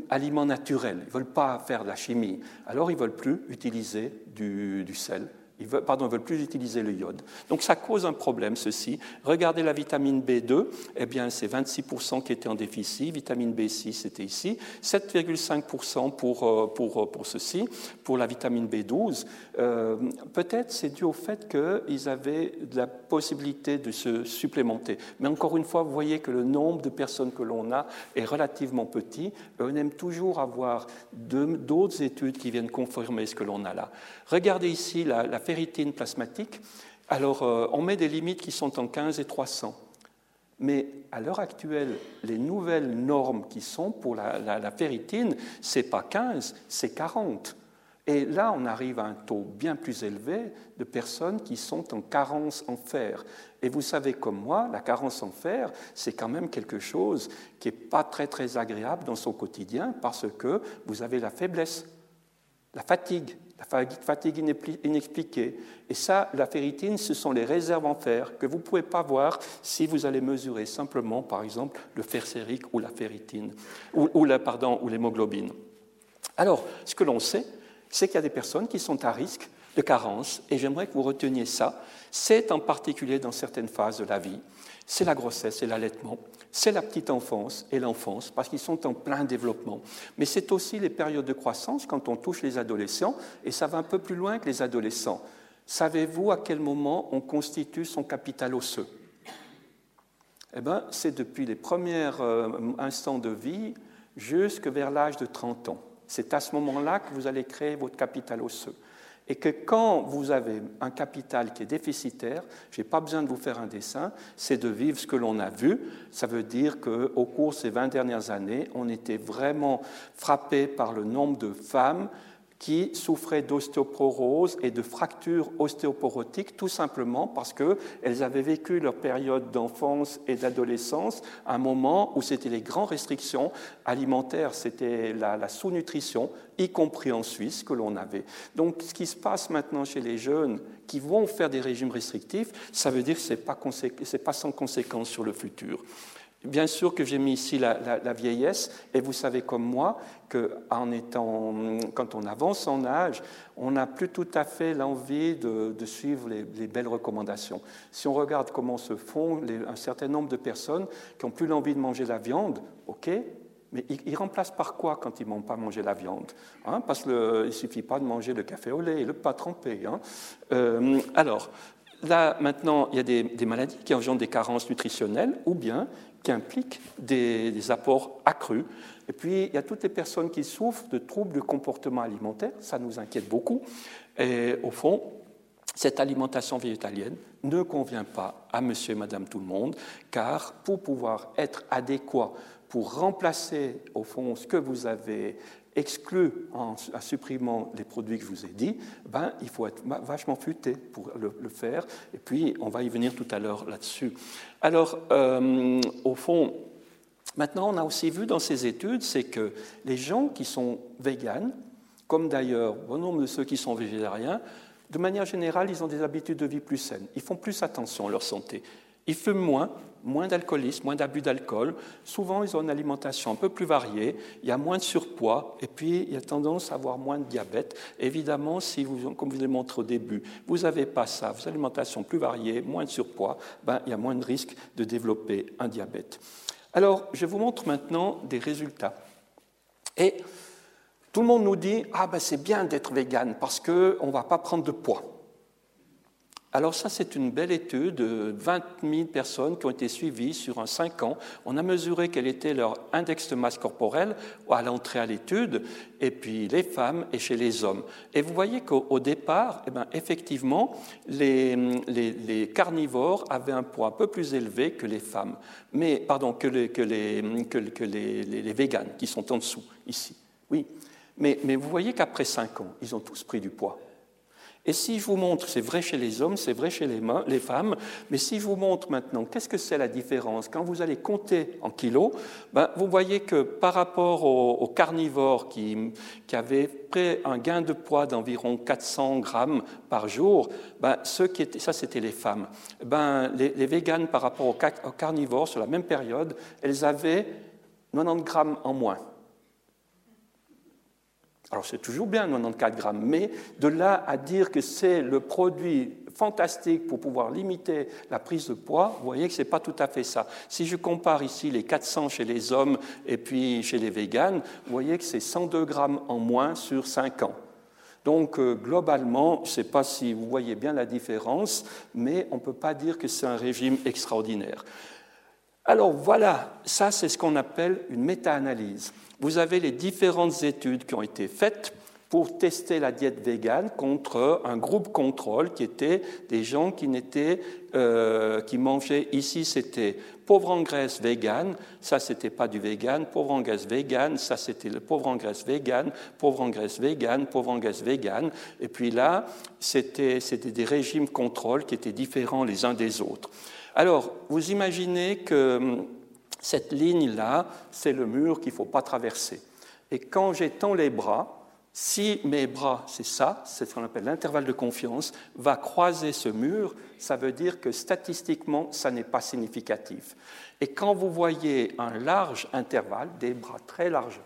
aliments naturels. Ils ne veulent pas faire de la chimie. Alors, ils ne veulent plus utiliser du, sel ils veulent, pardon, veulent plus utiliser le iode. Donc ça cause un problème, ceci. Regardez la vitamine B2, eh bien c'est 26% qui étaient en déficit, vitamine B6 c'était ici, 7,5% pour, euh, pour, euh, pour ceci, pour la vitamine B12. Euh, peut-être c'est dû au fait qu'ils avaient la possibilité de se supplémenter. Mais encore une fois, vous voyez que le nombre de personnes que l'on a est relativement petit. On aime toujours avoir d'autres études qui viennent confirmer ce que l'on a là. Regardez ici la, la ferritine plasmatique, alors euh, on met des limites qui sont en 15 et 300. Mais à l'heure actuelle, les nouvelles normes qui sont pour la, la, ferritine, ce n'est pas 15, c'est 40. Et là, on arrive à un taux bien plus élevé de personnes qui sont en carence en fer. Et vous savez comme moi, la carence en fer, c'est quand même quelque chose qui n'est pas très très agréable dans son quotidien parce que vous avez la faiblesse, la fatigue, la fatigue inexpliquée. Et ça, la ferritine, ce sont les réserves en fer que vous ne pouvez pas voir si vous allez mesurer simplement, par exemple, le fer sérique ou la ferritine, ou, pardon, ou l'hémoglobine. Alors, ce que l'on sait, c'est qu'il y a des personnes qui sont à risque de carence, et j'aimerais que vous reteniez ça. C'est en particulier dans certaines phases de la vie. C'est la grossesse et l'allaitement c'est la petite enfance et l'enfance, parce qu'ils sont en plein développement. Mais c'est aussi les périodes de croissance quand on touche les adolescents, et ça va un peu plus loin que les adolescents. Savez-vous à quel moment on constitue son capital osseux? Eh bien, c'est depuis les premiers euh, instants de vie jusque vers l'âge de 30 ans. C'est à ce moment-là que vous allez créer votre capital osseux et que quand vous avez un capital qui est déficitaire, je n'ai pas besoin de vous faire un dessin, c'est de vivre ce que l'on a vu. Ça veut dire qu'au cours de ces 20 dernières années, on était vraiment frappé par le nombre de femmes qui souffraient d'ostéoporose et de fractures ostéoporotiques tout simplement parce qu'elles avaient vécu leur période d'enfance et d'adolescence à un moment où c'était les grandes restrictions alimentaires, c'était la, sous-nutrition, y compris en Suisse, que l'on avait. Donc ce qui se passe maintenant chez les jeunes qui vont faire des régimes restrictifs, ça veut dire que ce n'est pas, pas sans conséquence sur le futur. Bien sûr que j'ai mis ici la, vieillesse, et vous savez comme moi que étant, quand on avance en âge, on n'a plus tout à fait l'envie de, suivre les, belles recommandations. Si on regarde comment se font un certain nombre de personnes qui n'ont plus l'envie de manger la viande, ok, mais ils, remplacent par quoi quand ils n'ont pas mangé la viande hein? Parce qu'il ne suffit pas de manger le café au lait et le pas trempé. Hein euh, alors, là, maintenant, il y a des, maladies qui engendrent des carences nutritionnelles ou bien qui impliquent des, apports accrus. Et puis, il y a toutes les personnes qui souffrent de troubles de comportement alimentaire, ça nous inquiète beaucoup. Et au fond, cette alimentation végétalienne ne convient pas à monsieur et madame tout le monde, car pour pouvoir être adéquat, pour remplacer au fond ce que vous avez exclu en, supprimant les produits que je vous ai dit, ben, il faut être vachement futé pour le, faire. Et puis, on va y venir tout à l'heure là-dessus. Alors, euh, au fond, maintenant, on a aussi vu dans ces études, c'est que les gens qui sont véganes, comme d'ailleurs bon nombre de ceux qui sont végétariens, de manière générale, ils ont des habitudes de vie plus saines. Ils font plus attention à leur santé. Ils fument moins, moins d'alcoolisme, moins d'abus d'alcool. Souvent, ils ont une alimentation un peu plus variée. Il y a moins de surpoids et puis il y a tendance à avoir moins de diabète. Évidemment, si vous, comme je vous l'ai montré au début, vous n'avez pas ça, vous avez alimentation plus variée, moins de surpoids, ben, il y a moins de risque de développer un diabète. Alors, je vous montre maintenant des résultats. Et tout le monde nous dit Ah, ben c'est bien d'être vegan parce qu'on ne va pas prendre de poids. Alors ça, c'est une belle étude de 20 000 personnes qui ont été suivies sur un 5 ans. On a mesuré quel était leur index de masse corporelle à l'entrée à l'étude, et puis les femmes et chez les hommes. Et vous voyez qu'au départ, eh ben, effectivement, les, carnivores avaient un poids un peu plus élevé que les femmes, mais pardon, que les, que les, que, que les véganes qui sont en dessous, ici. Oui, mais, mais vous voyez qu'après 5 ans, ils ont tous pris du poids. Et si je vous montre, c'est vrai chez les hommes, c'est vrai chez les, femmes, mais si je vous montre maintenant, qu'est-ce que c'est la différence? Quand vous allez compter en kilos, ben, vous voyez que par rapport aux, carnivores qui, avaient pris un gain de poids d'environ 400 grammes par jour, ben, ceux qui étaient, ça c'était les femmes, ben, les, les véganes par rapport aux, aux carnivores sur la même période, elles avaient 90 grammes en moins. Alors c'est toujours bien 94 grammes, mais de là à dire que c'est le produit fantastique pour pouvoir limiter la prise de poids, vous voyez que ce n'est pas tout à fait ça. Si je compare ici les 400 chez les hommes et puis chez les véganes, vous voyez que c'est 102 grammes en moins sur 5 ans. Donc euh, globalement, je ne sais pas si vous voyez bien la différence, mais on ne peut pas dire que c'est un régime extraordinaire. Alors voilà, ça c'est ce qu'on appelle une méta-analyse vous avez les différentes études qui ont été faites pour tester la diète végane contre un groupe contrôle qui était des gens qui, euh, qui mangeaient, ici c'était pauvre en graisse végane, ça c'était pas du végane, pauvre en graisse végane, ça c'était le pauvre en graisse végane, pauvre en graisse végane, pauvre en graisse végane, et puis là c'était des régimes contrôle qui étaient différents les uns des autres. Alors, vous imaginez que hum, cette ligne-là, c'est le mur qu'il ne faut pas traverser. Et quand j'étends les bras, si mes bras, c'est ça, c'est ce qu'on appelle l'intervalle de confiance, va croiser ce mur, ça veut dire que statistiquement, ça n'est pas significatif. Et quand vous voyez un large intervalle, des bras très larges,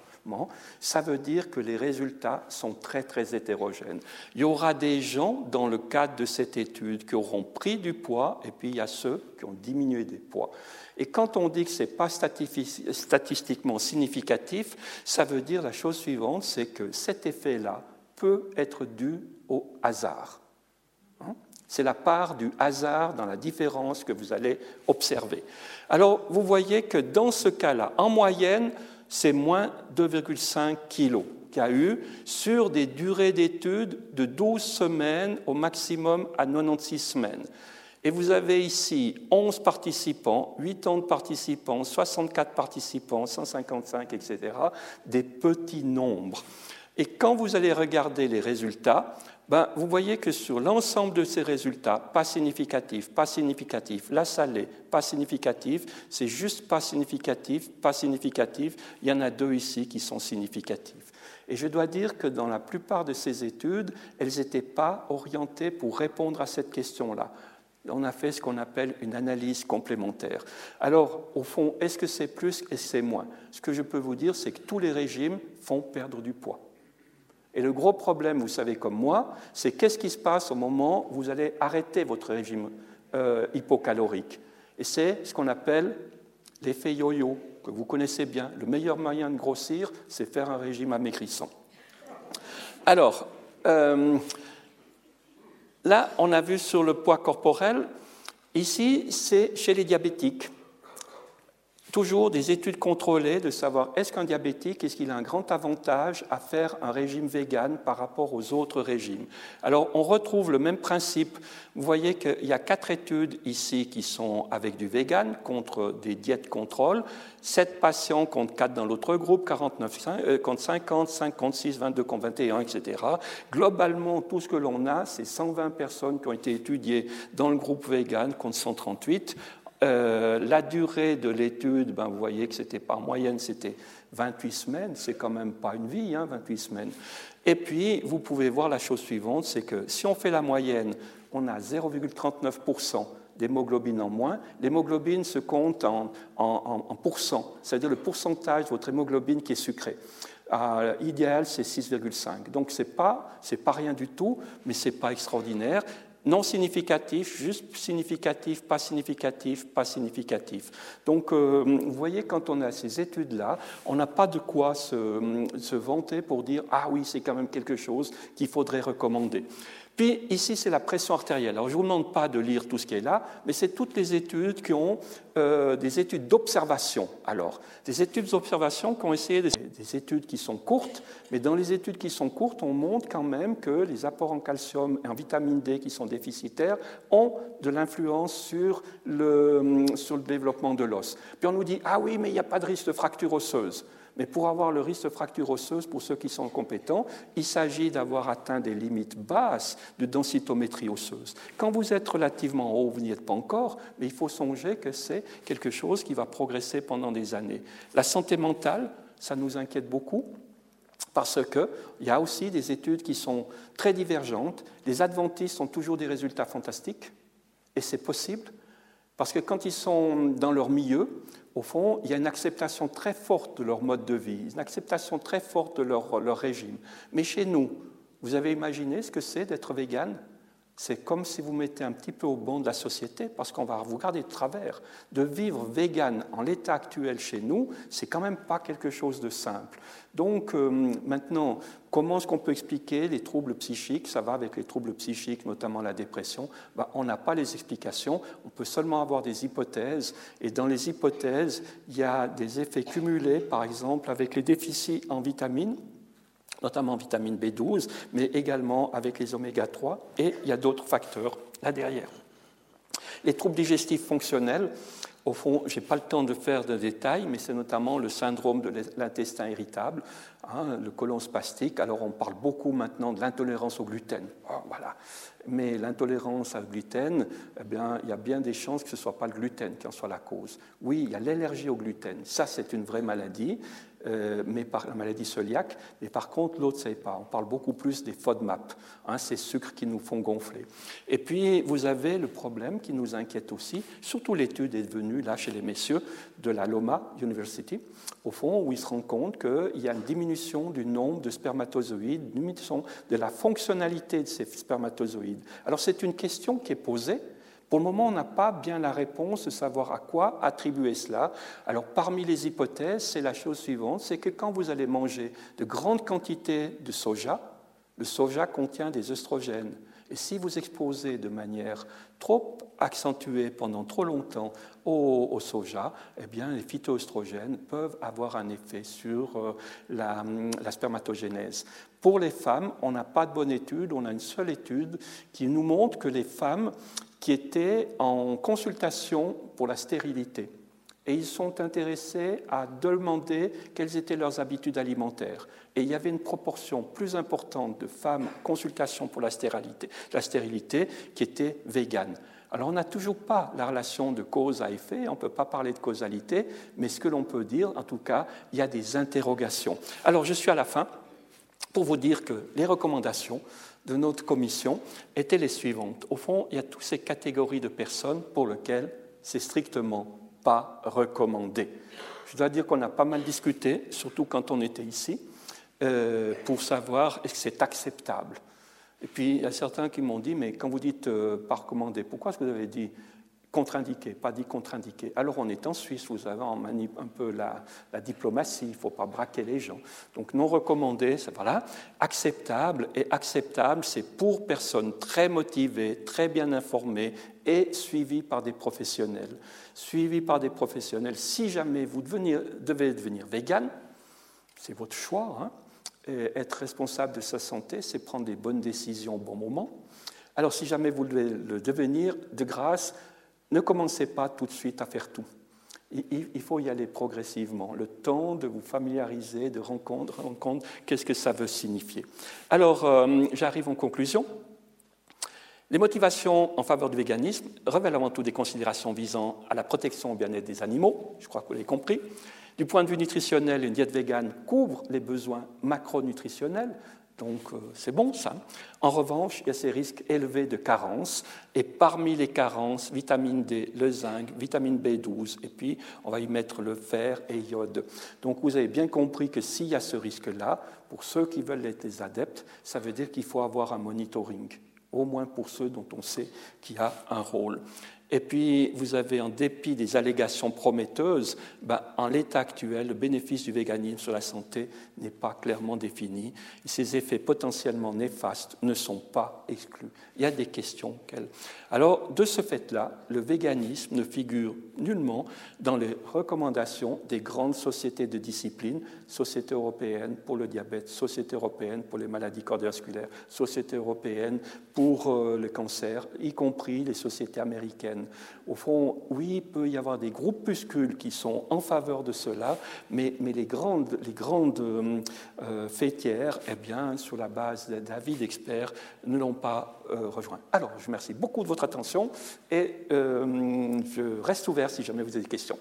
ça veut dire que les résultats sont très très hétérogènes. Il y aura des gens dans le cadre de cette étude qui auront pris du poids et puis il y a ceux qui ont diminué des poids. Et quand on dit que ce n'est pas statistiquement significatif, ça veut dire la chose suivante, c'est que cet effet-là peut être dû au hasard. Hein? C'est la part du hasard dans la différence que vous allez observer. Alors, vous voyez que dans ce cas-là, en moyenne, c'est moins 2,5 kilos qu'il y a eu sur des durées d'études de 12 semaines au maximum à 96 semaines. Et vous avez ici 11 participants, 8 ans de participants, 64 participants, 155, etc., des petits nombres. Et quand vous allez regarder les résultats, ben, vous voyez que sur l'ensemble de ces résultats, pas significatif, pas significatif, la salée, pas significatif, c'est juste pas significatif, pas significatif, il y en a deux ici qui sont significatifs. Et je dois dire que dans la plupart de ces études, elles n'étaient pas orientées pour répondre à cette question-là. On a fait ce qu'on appelle une analyse complémentaire. Alors, au fond, est-ce que c'est plus et c'est moins? Ce que je peux vous dire, c'est que tous les régimes font perdre du poids. Et le gros problème, vous savez comme moi, c'est qu'est-ce qui se passe au moment où vous allez arrêter votre régime euh, hypocalorique. Et c'est ce qu'on appelle l'effet yo-yo, que vous connaissez bien. Le meilleur moyen de grossir, c'est faire un régime amaigrissant. Alors, euh, Là, on a vu sur le poids corporel, ici, c'est chez les diabétiques toujours des études contrôlées de savoir est-ce qu'un diabétique, est-ce qu'il a un grand avantage à faire un régime vegan par rapport aux autres régimes. Alors on retrouve le même principe. Vous voyez qu'il y a quatre études ici qui sont avec du vegan contre des diètes contrôle. 7 patients contre 4 dans l'autre groupe, 49 euh, contre 50, 5 contre 6, 22 contre 21, etc. Globalement, tout ce que l'on a, c'est 120 personnes qui ont été étudiées dans le groupe vegan contre 138. Euh, la durée de l'étude, ben, vous voyez que c'était par moyenne, c'était 28 semaines, c'est quand même pas une vie, hein, 28 semaines. Et puis, vous pouvez voir la chose suivante, c'est que si on fait la moyenne, on a 0,39% d'hémoglobine en moins. L'hémoglobine se compte en, en, pourcent, c'est-à-dire le pourcentage de votre hémoglobine qui est sucré. Euh, idéal, c'est 6,5. Donc, ce n'est pas, pas rien du tout, mais ce n'est pas extraordinaire non significatif, juste significatif, pas significatif, pas significatif. Donc, euh, vous voyez, quand on a ces études-là, on n'a pas de quoi se, se, vanter pour dire Ah oui, c'est quand même quelque chose qu'il faudrait recommander. Puis ici, c'est la pression artérielle. Alors, je ne vous demande pas de lire tout ce qui est là, mais c'est toutes les études qui ont euh, des études d'observation. Alors, des études d'observation qui ont essayé des, des, études qui sont courtes, mais dans les études qui sont courtes, on montre quand même que les apports en calcium et en vitamine D qui sont déficitaires ont de l'influence sur le, sur le développement de l'os. Puis on nous dit, ah oui, mais il n'y a pas de risque de fracture osseuse. Mais pour avoir le risque de fracture osseuse, pour ceux qui sont compétents, il s'agit d'avoir atteint des limites basses de densitométrie osseuse. Quand vous êtes relativement haut, vous n'y êtes pas encore, mais il faut songer que c'est quelque chose qui va progresser pendant des années. La santé mentale, ça nous inquiète beaucoup parce qu'il y a aussi des études qui sont très divergentes. Les adventistes ont toujours des résultats fantastiques, et c'est possible, parce que quand ils sont dans leur milieu, au fond, il y a une acceptation très forte de leur mode de vie, une acceptation très forte de leur, régime. Mais chez nous, vous avez imaginé ce que c'est d'être vegan? C'est comme si vous mettez un petit peu au banc de la société, parce qu'on va vous garder de travers. De vivre vegan en l'état actuel chez nous, c'est quand même pas quelque chose de simple. Donc euh, maintenant, comment est-ce qu'on peut expliquer les troubles psychiques? Ça va avec les troubles psychiques, notamment la dépression. Ben, on n'a pas les explications, on peut seulement avoir des hypothèses. Et dans les hypothèses, il y a des effets cumulés, par exemple, avec les déficits en vitamines notamment vitamine B12, mais également avec les oméga 3, et il y a d'autres facteurs là derrière. Les troubles digestifs fonctionnels, au fond, je n'ai pas le temps de faire de détails, mais c'est notamment le syndrome de l'intestin irritable, hein, le colon spastique. Alors on parle beaucoup maintenant de l'intolérance au gluten. Oh, voilà. Mais l'intolérance au gluten, eh bien, il y a bien des chances que ce ne soit pas le gluten qui en soit la cause. Oui, il y a l'allergie au gluten. Ça, c'est une vraie maladie. Euh, mais par la maladie cœliaque, mais par contre, l'autre, ne sait pas. On parle beaucoup plus des FODMAP, hein, ces sucres qui nous font gonfler. Et puis, vous avez le problème qui nous inquiète aussi, surtout l'étude est venue là chez les messieurs de la Loma University, au fond, où ils se rendent compte qu'il y a une diminution du nombre de spermatozoïdes, une diminution de la fonctionnalité de ces spermatozoïdes. Alors, c'est une question qui est posée pour le moment, on n'a pas bien la réponse de savoir à quoi attribuer cela. Alors, parmi les hypothèses, c'est la chose suivante, c'est que quand vous allez manger de grandes quantités de soja, le soja contient des œstrogènes. Et si vous exposez de manière trop accentuée pendant trop longtemps au, soja, eh bien, les phytoestrogènes peuvent avoir un effet sur euh, la, la spermatogénèse. Pour les femmes, on n'a pas de bonne étude, on a une seule étude qui nous montre que les femmes qui étaient en consultation pour la stérilité. Et ils sont intéressés à demander quelles étaient leurs habitudes alimentaires. Et il y avait une proportion plus importante de femmes en consultation pour la stérilité, la stérilité qui étaient véganes. Alors on n'a toujours pas la relation de cause à effet, on ne peut pas parler de causalité, mais ce que l'on peut dire, en tout cas, il y a des interrogations. Alors je suis à la fin pour vous dire que les recommandations de notre commission étaient les suivantes. Au fond, il y a toutes ces catégories de personnes pour lesquelles c'est strictement pas recommandé. Je dois dire qu'on a pas mal discuté, surtout quand on était ici, euh, pour savoir est-ce que c'est acceptable. Et puis il y a certains qui m'ont dit, mais quand vous dites euh, pas recommandé, pourquoi est-ce que vous avez dit Contre-indiqué, pas dit contre-indiqué. Alors on est en Suisse, vous avez un peu la, diplomatie, il ne faut pas braquer les gens. Donc non recommandé, c'est voilà. Acceptable, et acceptable, c'est pour personnes très motivées, très bien informées et suivies par des professionnels. Suivies par des professionnels. Si jamais vous devez devenir vegan, c'est votre choix. Hein. être responsable de sa santé, c'est prendre des bonnes décisions au bon moment. Alors si jamais vous devez le devenir, de grâce, ne commencez pas tout de suite à faire tout. Il faut y aller progressivement, le temps de vous familiariser, de rendre compte qu'est-ce que ça veut signifier. Alors, euh, j'arrive en conclusion. Les motivations en faveur du véganisme révèlent avant tout des considérations visant à la protection au bien-être des animaux, je crois que vous l'avez compris. Du point de vue nutritionnel, une diète végane couvre les besoins macronutritionnels, donc euh, c'est bon ça. En revanche, il y a ces risques élevés de carence. Et parmi les carences, vitamine D, le zinc, vitamine B12, et puis on va y mettre le fer et iode. Donc vous avez bien compris que s'il y a ce risque-là, pour ceux qui veulent être des adeptes, ça veut dire qu'il faut avoir un monitoring, au moins pour ceux dont on sait qu'il y a un rôle. Et puis, vous avez, en dépit des allégations prometteuses, ben, en l'état actuel, le bénéfice du véganisme sur la santé n'est pas clairement défini. Et ses effets potentiellement néfastes ne sont pas exclus. Il y a des questions. Alors, de ce fait-là, le véganisme ne figure nullement dans les recommandations des grandes sociétés de discipline, Société européenne pour le diabète, Société européenne pour les maladies cardiovasculaires, Société européenne pour euh, le cancer, y compris les sociétés américaines. Au fond, oui, il peut y avoir des groupuscules qui sont en faveur de cela, mais, les grandes, les euh, euh, fêtières, eh bien, sur la base d'avis d'experts, ne l'ont pas rejoint. Alors, je vous remercie beaucoup de votre attention et je reste ouvert si jamais vous avez des questions.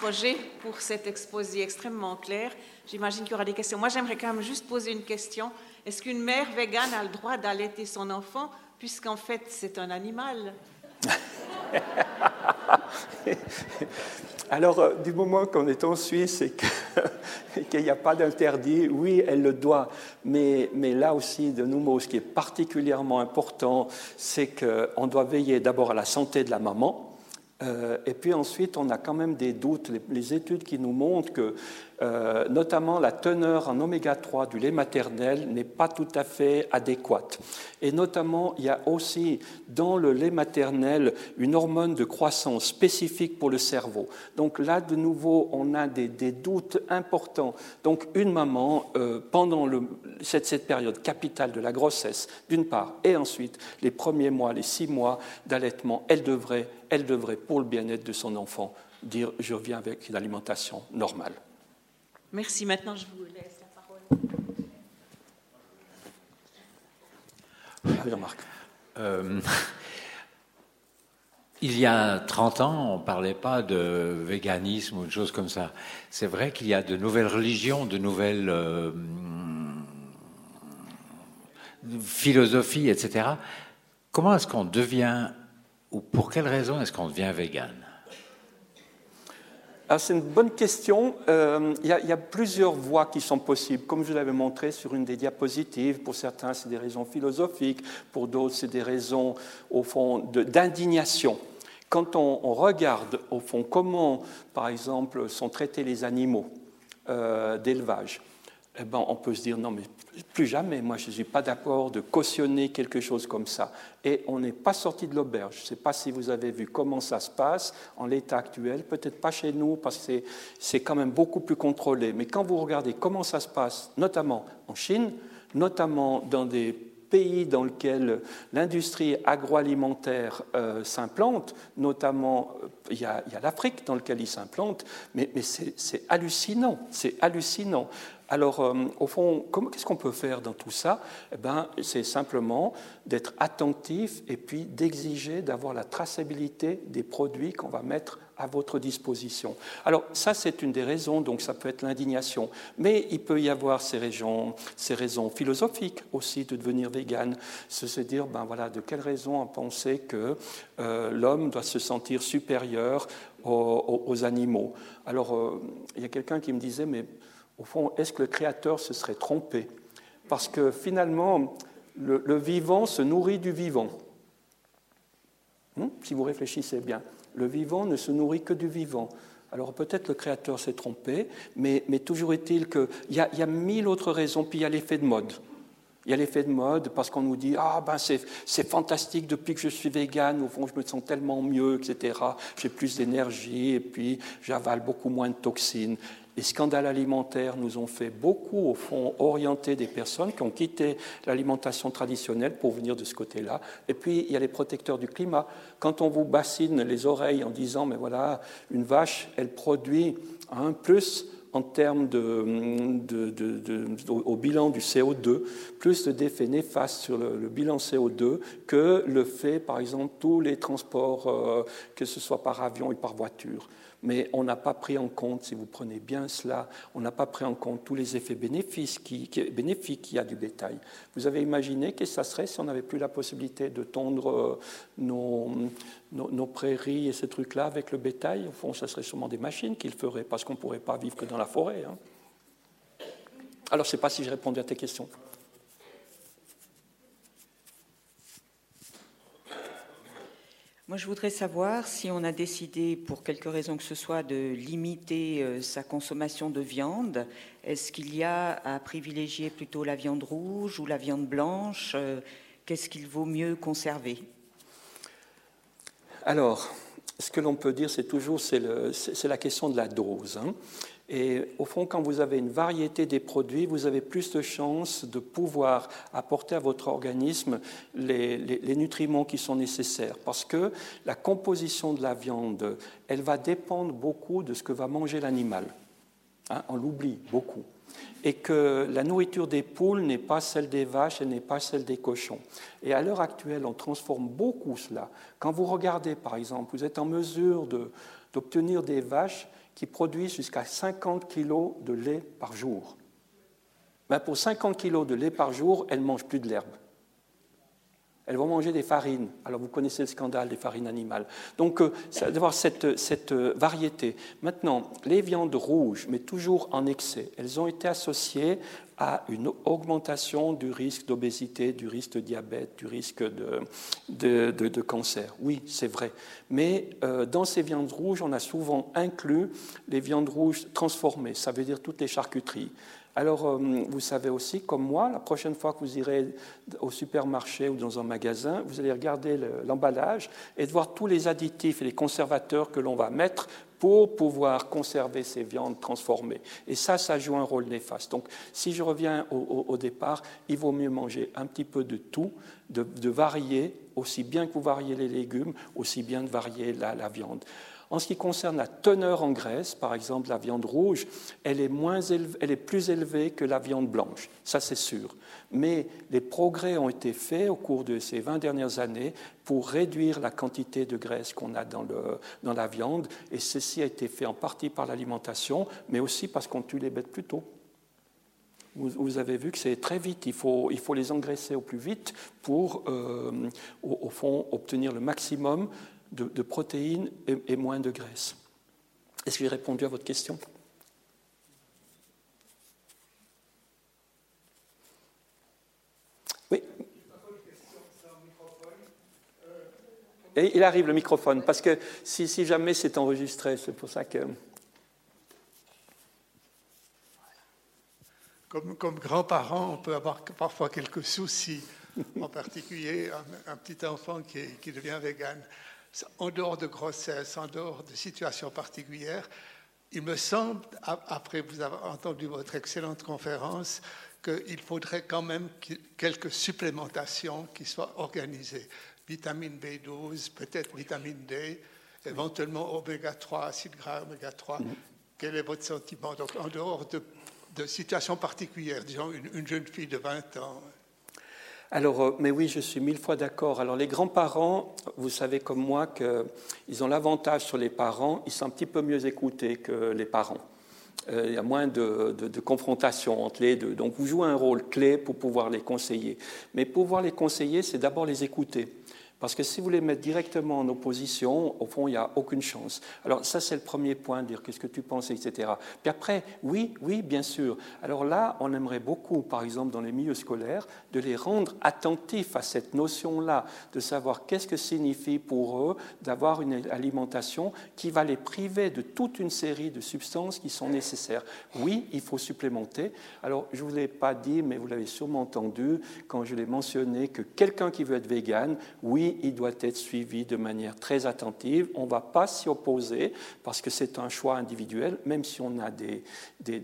Roger, pour cet exposé extrêmement clair. J'imagine qu'il y aura des questions. Moi, j'aimerais quand même juste poser une question. Est-ce qu'une mère végane a le droit d'allaiter son enfant, puisqu'en fait, c'est un animal? Alors, euh, du moment qu'on est en Suisse et qu'il n'y a pas d'interdit, oui, elle le doit. Mais, là aussi, de nouveau, ce qui est particulièrement important, c'est qu'on doit veiller d'abord à la santé de la maman, euh, et puis ensuite, on a quand même des doutes. Les, études qui nous montrent que, euh, notamment, la teneur en oméga 3 du lait maternel n'est pas tout à fait adéquate. Et notamment, il y a aussi dans le lait maternel une hormone de croissance spécifique pour le cerveau. Donc là, de nouveau, on a des, doutes importants. Donc une maman, euh, pendant cette, cette période capitale de la grossesse, d'une part, et ensuite les premiers mois, les six mois d'allaitement, elle devrait elle devrait, pour le bien-être de son enfant, dire je reviens avec une alimentation normale. Merci. Maintenant, je vous laisse la parole. Jean-Marc. Euh, il y a 30 ans, on ne parlait pas de véganisme ou de choses comme ça. C'est vrai qu'il y a de nouvelles religions, de nouvelles euh, philosophies, etc. Comment est-ce qu'on devient ou pour quelle raison est-ce qu'on devient vegan ah, c'est une bonne question. Euh, il y, a plusieurs voies qui sont possibles. Comme je l'avais montré sur une des diapositives, pour certains, c'est des raisons philosophiques, pour d'autres, c'est des raisons, au fond, d'indignation. Quand on, regarde, au fond, comment, par exemple, sont traités les animaux euh, d'élevage, eh ben, on peut se dire non, mais plus jamais, moi je ne suis pas d'accord de cautionner quelque chose comme ça. Et on n'est pas sorti de l'auberge. Je ne sais pas si vous avez vu comment ça se passe en l'état actuel, peut-être pas chez nous parce que c'est quand même beaucoup plus contrôlé. Mais quand vous regardez comment ça se passe, notamment en Chine, notamment dans des pays dans lesquels l'industrie agroalimentaire euh, s'implante, notamment euh, il y a, l'Afrique dans laquelle il s'implante, mais, mais c'est hallucinant, c'est hallucinant. Alors, euh, au fond, qu'est-ce qu'on peut faire dans tout ça? Eh ben, C'est simplement d'être attentif et puis d'exiger d'avoir la traçabilité des produits qu'on va mettre à votre disposition. Alors, ça, c'est une des raisons, donc ça peut être l'indignation. Mais il peut y avoir ces raisons, ces raisons philosophiques aussi de devenir vegan. Se dire, ben voilà, de quelle raison on penser que euh, l'homme doit se sentir supérieur aux, animaux? Alors, euh, il y a quelqu'un qui me disait, mais Au fond, est-ce que le Créateur se serait trompé? Parce que finalement, le, vivant se nourrit du vivant. Hmm? si vous réfléchissez bien, le vivant ne se nourrit que du vivant. Alors peut-être le Créateur s'est trompé, mais, toujours est-il qu'il y, y a mille autres raisons, puis il y a l'effet de mode. Il y a l'effet de mode parce qu'on nous dit Ah, ben c'est fantastique depuis que je suis végane, au fond, je me sens tellement mieux, etc. J'ai plus d'énergie et puis j'avale beaucoup moins de toxines. Les scandales alimentaires nous ont fait beaucoup, au fond, orienter des personnes qui ont quitté l'alimentation traditionnelle pour venir de ce côté-là. Et puis, il y a les protecteurs du climat. Quand on vous bassine les oreilles en disant Mais voilà, une vache, elle produit un plus en termes de, au bilan du CO2, plus d'effets néfastes sur le, bilan CO2 que le fait, par exemple, tous les transports, euh, que ce soit par avion et par voiture mais on n'a pas pris en compte, si vous prenez bien cela, on n'a pas pris en compte tous les effets bénéfiques qu'il y a du bétail. Vous avez imaginé que ça serait si on n'avait plus la possibilité de tondre euh, nos, prairies et ces trucs-là avec le bétail? Au fond, ça serait sûrement des machines qui le feraient, parce qu'on ne pourrait pas vivre que dans la forêt. Hein. Alors, je ne sais pas si j'ai répondu à tes questions. Moi, je voudrais savoir si on a décidé, pour quelque raison que ce soit, de limiter euh, sa consommation de viande. Est-ce qu'il y a à privilégier plutôt la viande rouge ou la viande blanche? Euh, Qu'est-ce qu'il vaut mieux conserver? Alors, ce que l'on peut dire, c'est toujours c'est la question de la dose. Hein. Et au fond, quand vous avez une variété des produits, vous avez plus de chances de pouvoir apporter à votre organisme les, nutriments qui sont nécessaires. Parce que la composition de la viande, elle va dépendre beaucoup de ce que va manger l'animal. Hein, on l'oublie beaucoup. Et que la nourriture des poules n'est pas celle des vaches, elle n'est pas celle des cochons. Et à l'heure actuelle, on transforme beaucoup cela. Quand vous regardez, par exemple, vous êtes en mesure d'obtenir des vaches qui produisent jusqu'à 50 kg de lait par jour. Mais pour 50 kg de lait par jour, elles ne mangent plus de l'herbe. Elles vont manger des farines. Alors vous connaissez le scandale des farines animales. Donc, euh, d'avoir cette, euh, variété. Maintenant, les viandes rouges, mais toujours en excès, elles ont été associées à une augmentation du risque d'obésité, du risque de diabète, du risque de, de, cancer. Oui, c'est vrai. Mais euh, dans ces viandes rouges, on a souvent inclus les viandes rouges transformées, ça veut dire toutes les charcuteries. Alors, euh, vous savez aussi, comme moi, la prochaine fois que vous irez au supermarché ou dans un magasin, vous allez regarder l'emballage et voir tous les additifs et les conservateurs que l'on va mettre pour pouvoir conserver ces viandes transformées. Et ça, ça joue un rôle néfaste. Donc, si je reviens au, départ, il vaut mieux manger un petit peu de tout, de, varier, aussi bien que vous variez les légumes, aussi bien de varier la viande. En ce qui concerne la teneur en graisse, par exemple, la viande rouge, elle est, plus élevée que la viande blanche, ça c'est sûr. Mais les progrès ont été faits au cours de ces 20 dernières années pour réduire la quantité de graisse qu'on a dans, la viande, et ceci a été fait en partie par l'alimentation, mais aussi parce qu'on tue les bêtes plus tôt. Vous, avez vu que c'est très vite, il faut, il faut, les engraisser au plus vite pour, euh, au, fond, obtenir le maximum de, protéines et, moins de graisse. Est-ce que j'ai répondu à votre question? Oui. Et il arrive le microphone, parce que si, jamais c'est enregistré, c'est pour ça que... Comme, comme grands-parents, on peut avoir parfois quelques soucis, en particulier un, petit enfant qui, qui devient vegan en dehors de grossesse, en dehors de situations particulières, il me semble, après vous avoir entendu votre excellente conférence, qu'il faudrait quand même quelques supplémentations qui soient organisées. Vitamine B12, peut-être vitamine D, éventuellement oméga 3, acide gras oméga 3. Mm-hmm. Quel est votre sentiment? Donc, en dehors de, situations particulières, disons une, une jeune fille de 20 ans, alors, euh, mais oui, je suis mille fois d'accord. Alors, les grands-parents, vous savez comme moi qu'ils ont l'avantage sur les parents, ils sont un petit peu mieux écoutés que les parents. Euh, il y a moins de, confrontation entre les deux. Donc, vous jouez un rôle clé pour pouvoir les conseiller. Mais pouvoir les conseiller, c'est d'abord les écouter. Parce que si vous les mettez directement en opposition, au fond, il n'y a aucune chance. Alors ça, c'est le premier point, dire qu'est-ce que tu penses, etc. Puis après, oui, oui, bien sûr. Alors là, on aimerait beaucoup, par exemple, dans les milieux scolaires, de les rendre attentifs à cette notion-là, de savoir qu'est-ce que signifie pour eux d'avoir une alimentation qui va les priver de toute une série de substances qui sont nécessaires. Oui, il faut supplémenter. Alors, je ne vous l'ai pas dit, mais vous l'avez sûrement entendu quand je l'ai mentionné, que quelqu'un qui veut être vegan, oui, il doit être suivi de manière très attentive. On ne va pas s'y opposer parce que c'est un choix individuel, même si on a des,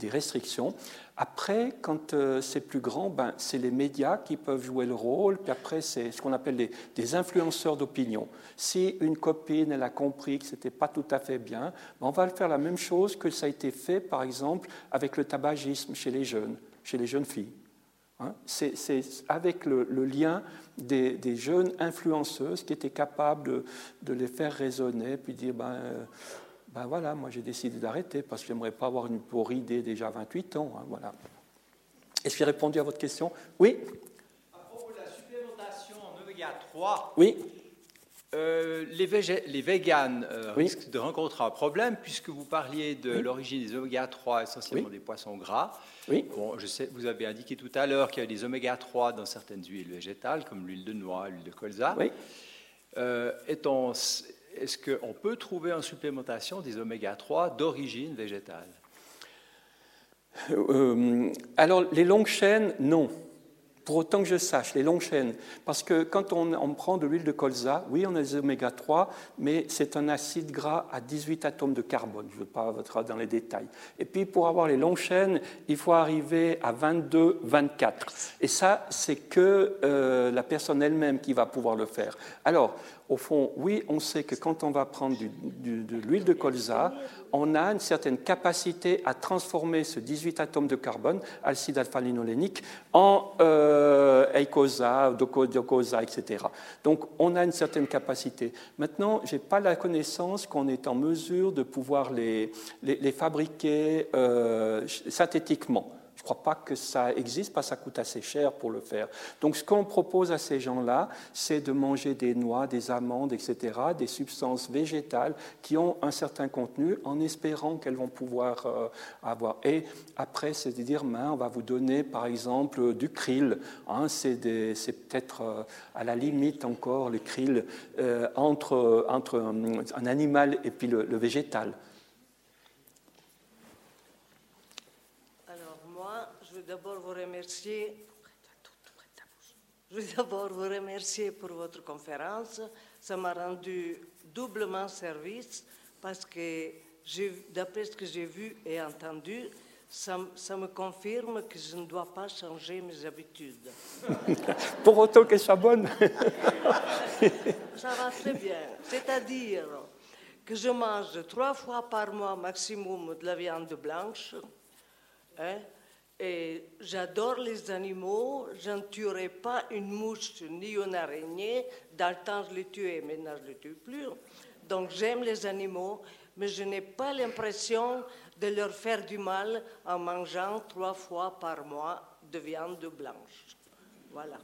restrictions. Après, quand euh, c'est plus grand, ben, c'est les médias qui peuvent jouer le rôle. Puis après, c'est ce qu'on appelle des, influenceurs d'opinion. Si une copine, elle a compris que ce n'était pas tout à fait bien, ben, on va faire la même chose que ça a été fait, par exemple, avec le tabagisme chez les jeunes, chez les jeunes filles. Hein. c'est avec le, le lien des, jeunes influenceuses qui étaient capables de, les faire raisonner, puis dire ben, euh, ben voilà, moi j'ai décidé d'arrêter parce que j'aimerais pas avoir une pauvre idée déjà 28 ans. Hein, voilà. Est-ce que j'ai répondu à votre question? Oui? À propos de la supplémentation en oméga 3, oui. Euh, les, les véganes euh, risquent de rencontrer un problème puisque vous parliez de l'origine des oméga 3 essentiellement des poissons gras. Oui. Bon, je sais, vous avez indiqué tout à l'heure qu'il y a des oméga 3 dans certaines huiles végétales comme l'huile de noix, l'huile de colza. Euh, est-ce qu'on peut trouver en supplémentation des oméga 3 d'origine végétale? Alors, les longues chaînes, non pour autant que je sache, les longues chaînes. Parce que quand on, prend de l'huile de colza, oui, on a des oméga 3, mais c'est un acide gras à 18 atomes de carbone. Je ne veux pas rentrer dans les détails. Et puis, pour avoir les longues chaînes, il faut arriver à 22, 24. Et ça, c'est que euh, la personne elle-même qui va pouvoir le faire. Alors, au fond, oui, on sait que quand on va prendre de l'huile de colza, on a une certaine capacité à transformer ce 18 atomes de carbone, alcide alpha-linolénique, en euh, eicosa, docosa, etc. Donc, on a une certaine capacité. Maintenant, je n'ai pas la connaissance qu'on est en mesure de pouvoir les, les, fabriquer euh, synthétiquement. Je ne crois pas que ça existe parce que ça coûte assez cher pour le faire. Donc ce qu'on propose à ces gens-là, c'est de manger des noix, des amandes, etc., des substances végétales qui ont un certain contenu en espérant qu'elles vont pouvoir euh, avoir. Et après, c'est de dire, ben, on va vous donner par exemple du krill. Hein, c'est peut-être euh, à la limite encore le krill euh, entre, un, animal et puis le végétal. D'abord vous remercier. Je veux d'abord vous remercier pour votre conférence. Ça m'a rendu doublement service parce que, d'après ce que j'ai vu et entendu, ça, ça, me confirme que je ne dois pas changer mes habitudes. pour autant qu'elles soient bonnes. ça va très bien. C'est-à-dire que je mange trois fois par mois maximum de la viande blanche. Hein, et j'adore les animaux, je ne tuerai pas une mouche ni une araignée. Dans le temps, je les tuais, maintenant, je ne les tue plus. Donc, j'aime les animaux, mais je n'ai pas l'impression de leur faire du mal en mangeant trois fois par mois de viande blanche. Voilà.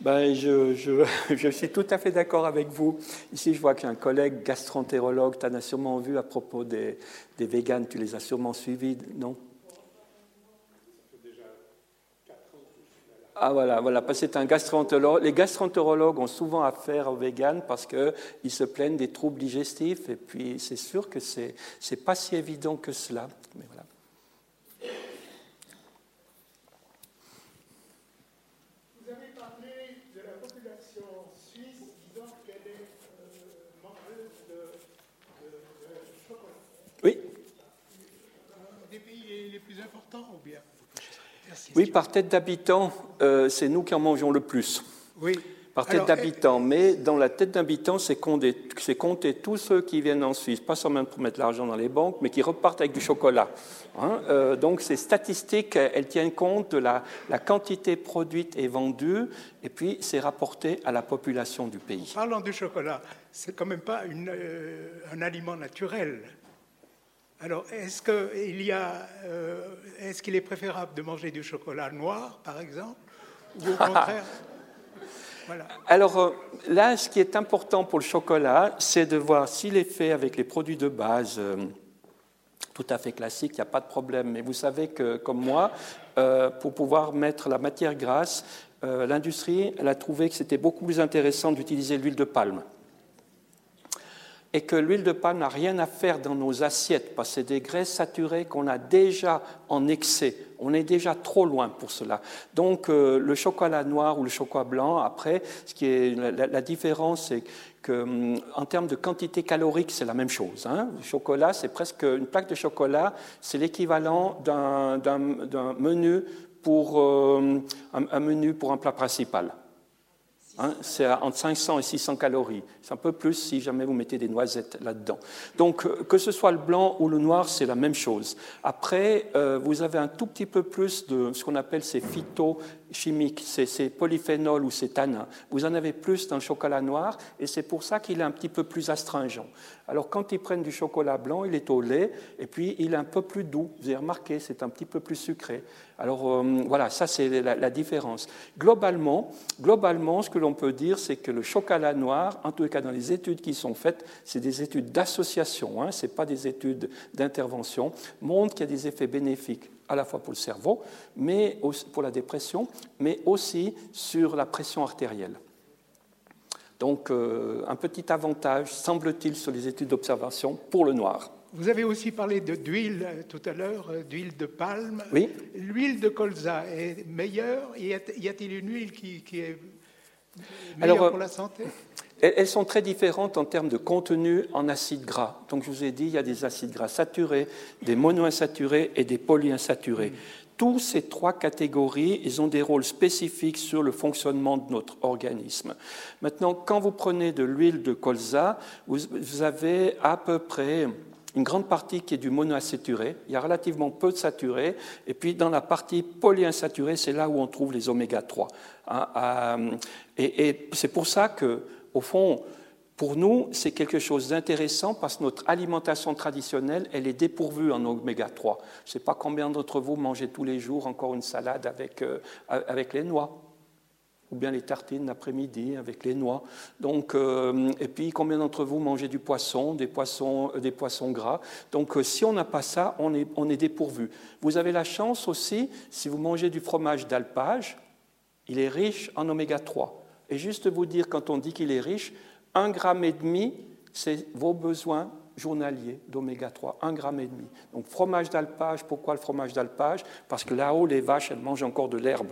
Ben, je, je, je, suis tout à fait d'accord avec vous. Ici, je vois qu'un collègue gastroentérologue, tu en as sûrement vu à propos des, des véganes, tu les as sûrement suivis, non? Ah voilà, parce que c'est un gastroentérologue. Les gastroentérologues ont souvent affaire aux véganes parce qu'ils se plaignent des troubles digestifs et puis c'est sûr que ce n'est pas si évident que cela. Vous avez parlé de la population suisse disant qu'elle est euh, mangeuse de, chocolat. Oui. Un des pays les plus importants ou bien oui, par tête d'habitant, euh, c'est nous qui en mangeons le plus. Oui. Par tête d'habitant. Mais dans la tête d'habitant, c'est compter, tous ceux qui viennent en Suisse, pas seulement pour mettre l'argent dans les banques, mais qui repartent avec du chocolat. Hein. Euh, donc ces statistiques, elles tiennent compte de la, quantité produite et vendue, et puis c'est rapporté à la population du pays. Parlant du chocolat, c'est quand même pas euh, un aliment naturel. Alors, est-ce qu'il euh, est, qu'il est préférable de manger du chocolat noir, par exemple, ou au contraire Alors euh, là, ce qui est important pour le chocolat, c'est de voir s'il est fait avec les produits de base. Euh, tout à fait classique, il n'y a pas de problème. Mais vous savez que, comme moi, euh, pour pouvoir mettre la matière grasse, l'industrie a trouvé que c'était beaucoup plus intéressant d'utiliser l'huile de palme et que l'huile de palme n'a rien à faire dans nos assiettes, parce que c'est des graisses saturées qu'on a déjà en excès. On est déjà trop loin pour cela. Donc euh, le chocolat noir ou le chocolat blanc, après, ce qui est la, différence, c'est que hum, en termes de quantité calorique, c'est la même chose. Hein. Le chocolat, c'est presque une plaque de chocolat, c'est l'équivalent d'un menu pour euh, un menu pour un plat principal. Hein, c'est entre 500 et 600 calories. C'est un peu plus si jamais vous mettez des noisettes là-dedans. Donc, euh, que ce soit le blanc ou le noir, c'est la même chose. Après, euh, vous avez un tout petit peu plus de ce qu'on appelle ces phytochimiques, ces, ces polyphénols ou ces tanins. Vous en avez plus dans le chocolat noir et c'est pour ça qu'il est un petit peu plus astringent. Alors, quand ils prennent du chocolat blanc, il est au lait et puis il est un peu plus doux. Vous avez remarqué, c'est un petit peu plus sucré. Alors euh, voilà, ça c'est la, différence. Globalement, globalement, ce que l'on peut dire, c'est que le chocolat noir, en tout cas dans les études qui sont faites, c'est des études d'association, hein, ce n'est pas des études d'intervention, montrent qu'il y a des effets bénéfiques à la fois pour le cerveau, mais pour la dépression, mais aussi sur la pression artérielle. Donc euh, un petit avantage, semble-t-il, sur les études d'observation pour le noir. Vous avez aussi parlé d'huile euh, tout à l'heure, euh, d'huile de palme. Oui. L'huile de colza est meilleure Y a-t-il une huile qui, est meilleure pour la santé? elles sont très différentes en termes de contenu en acides gras. Donc, je vous ai dit, il y a des acides gras saturés, des monoinsaturés et des polyinsaturés. Mm. Tous ces trois catégories, ils ont des rôles spécifiques sur le fonctionnement de notre organisme. Maintenant, quand vous prenez de l'huile de colza, vous avez à peu près une grande partie qui est du monoinsaturé, il y a relativement peu de saturé, et puis dans la partie polyinsaturée, c'est là où on trouve les oméga 3. Hein, et, c'est pour ça que, au fond, pour nous, c'est quelque chose d'intéressant parce que notre alimentation traditionnelle, elle est dépourvue en oméga 3. Je ne sais pas combien d'entre vous mangez tous les jours encore une salade avec, euh, avec les noix ou bien les tartines l'après-midi avec les noix. Donc, euh, et puis, combien d'entre vous mangez du poisson, des poissons, euh, des poissons gras? Donc, si on n'a pas ça, on est, on est dépourvu. Vous avez la chance aussi, si vous mangez du fromage d'alpage, il est riche en oméga 3. Et juste vous dire, quand on dit qu'il est riche, un gramme et demi, c'est vos besoins journaliers d'oméga 3, un gramme et demi. Donc fromage d'alpage, pourquoi le fromage d'alpage? Parce que là-haut, les vaches, elles mangent encore de l'herbe.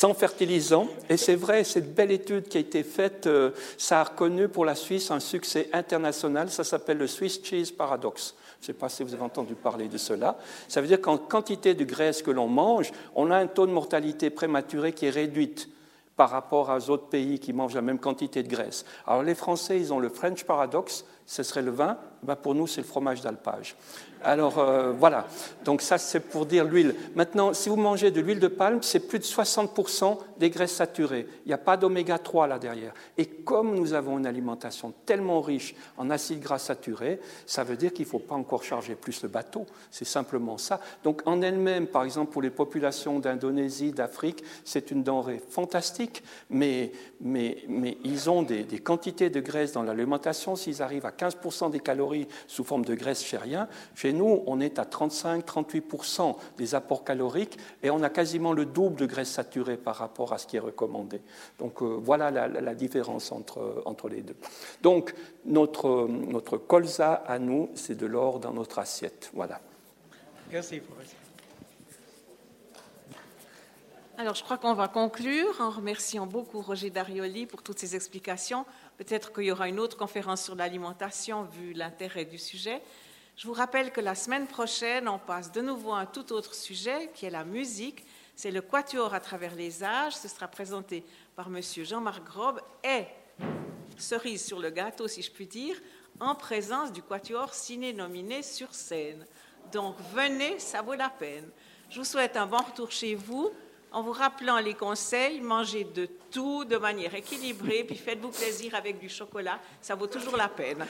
sans fertilisant. Et c'est vrai, cette belle étude qui a été faite, euh, ça a reconnu pour la Suisse un succès international. Ça s'appelle le Swiss Cheese Paradox. Je ne sais pas si vous avez entendu parler de cela. Ça veut dire qu'en quantité de graisse que l'on mange, on a un taux de mortalité prématurée qui est réduite par rapport aux autres pays qui mangent la même quantité de graisse. Alors les Français, ils ont le French Paradox, ce serait le vin. Ben pour nous, c'est le fromage d'alpage. Alors euh, voilà, donc ça c'est pour dire l'huile. Maintenant, si vous mangez de l'huile de palme, c'est plus de 60% des graisses saturées. Il n'y a pas d'oméga 3 là derrière. Et comme nous avons une alimentation tellement riche en acides gras saturés, ça veut dire qu'il ne faut pas encore charger plus le bateau. C'est simplement ça. Donc en elle-même, par exemple pour les populations d'Indonésie, d'Afrique, c'est une denrée fantastique, mais, mais, mais ils ont des, quantités de graisse dans l'alimentation. S'ils arrivent à 15% des calories sous forme de graisse chez rien, nous, on est à 35-38% des apports caloriques et on a quasiment le double de graisse saturée par rapport à ce qui est recommandé. Donc euh, voilà la, différence entre, entre, les deux. Donc notre, notre colza à nous, c'est de l'or dans notre assiette. Voilà. Merci. Alors, je crois qu'on va conclure en remerciant beaucoup Roger Darioli pour toutes ces explications. Peut-être qu'il y aura une autre conférence sur l'alimentation vu l'intérêt du sujet. Je vous rappelle que la semaine prochaine, on passe de nouveau à un tout autre sujet qui est la musique. C'est le Quatuor à travers les âges. Ce sera présenté par M. Jean-Marc Grobe et, cerise sur le gâteau si je puis dire, en présence du Quatuor ciné-nominé sur scène. Donc venez, ça vaut la peine. Je vous souhaite un bon retour chez vous. En vous rappelant les conseils, mangez de tout de manière équilibrée, puis faites-vous plaisir avec du chocolat, ça vaut toujours la peine.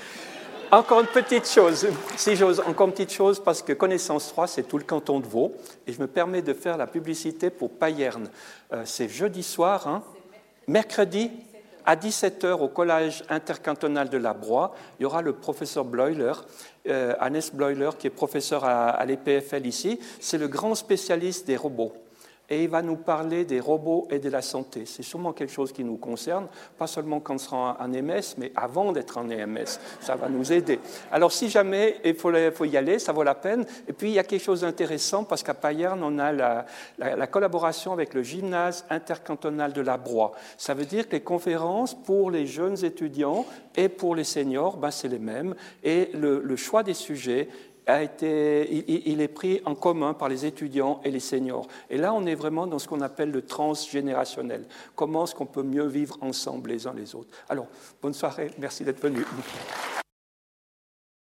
Encore une petite chose, si j'ose, encore une petite chose, parce que Connaissance 3, c'est tout le canton de Vaud, et je me permets de faire la publicité pour Payerne. Euh, c'est jeudi soir, hein, mercredi à 17h au Collège intercantonal de la Broye, il y aura le professeur Bleuler, euh, Hannes Bleuler, qui est professeur à l'EPFL ici. C'est le grand spécialiste des robots et il va nous parler des robots et de la santé. C'est sûrement quelque chose qui nous concerne, pas seulement quand on sera en MS, mais avant d'être en EMS. Ça va nous aider. Alors si jamais il faut, y aller, ça vaut la peine. Et puis il y a quelque chose d'intéressant parce qu'à Payerne, on a la, collaboration avec le gymnase intercantonal de la Broye. Ça veut dire que les conférences pour les jeunes étudiants et pour les seniors, ben, c'est les mêmes. Et le choix des sujets il, est pris en commun par les étudiants et les seniors. Et là, on est vraiment dans ce qu'on appelle le transgénérationnel. Comment est-ce qu'on peut mieux vivre ensemble les uns les autres? Alors, bonne soirée, merci d'être venu.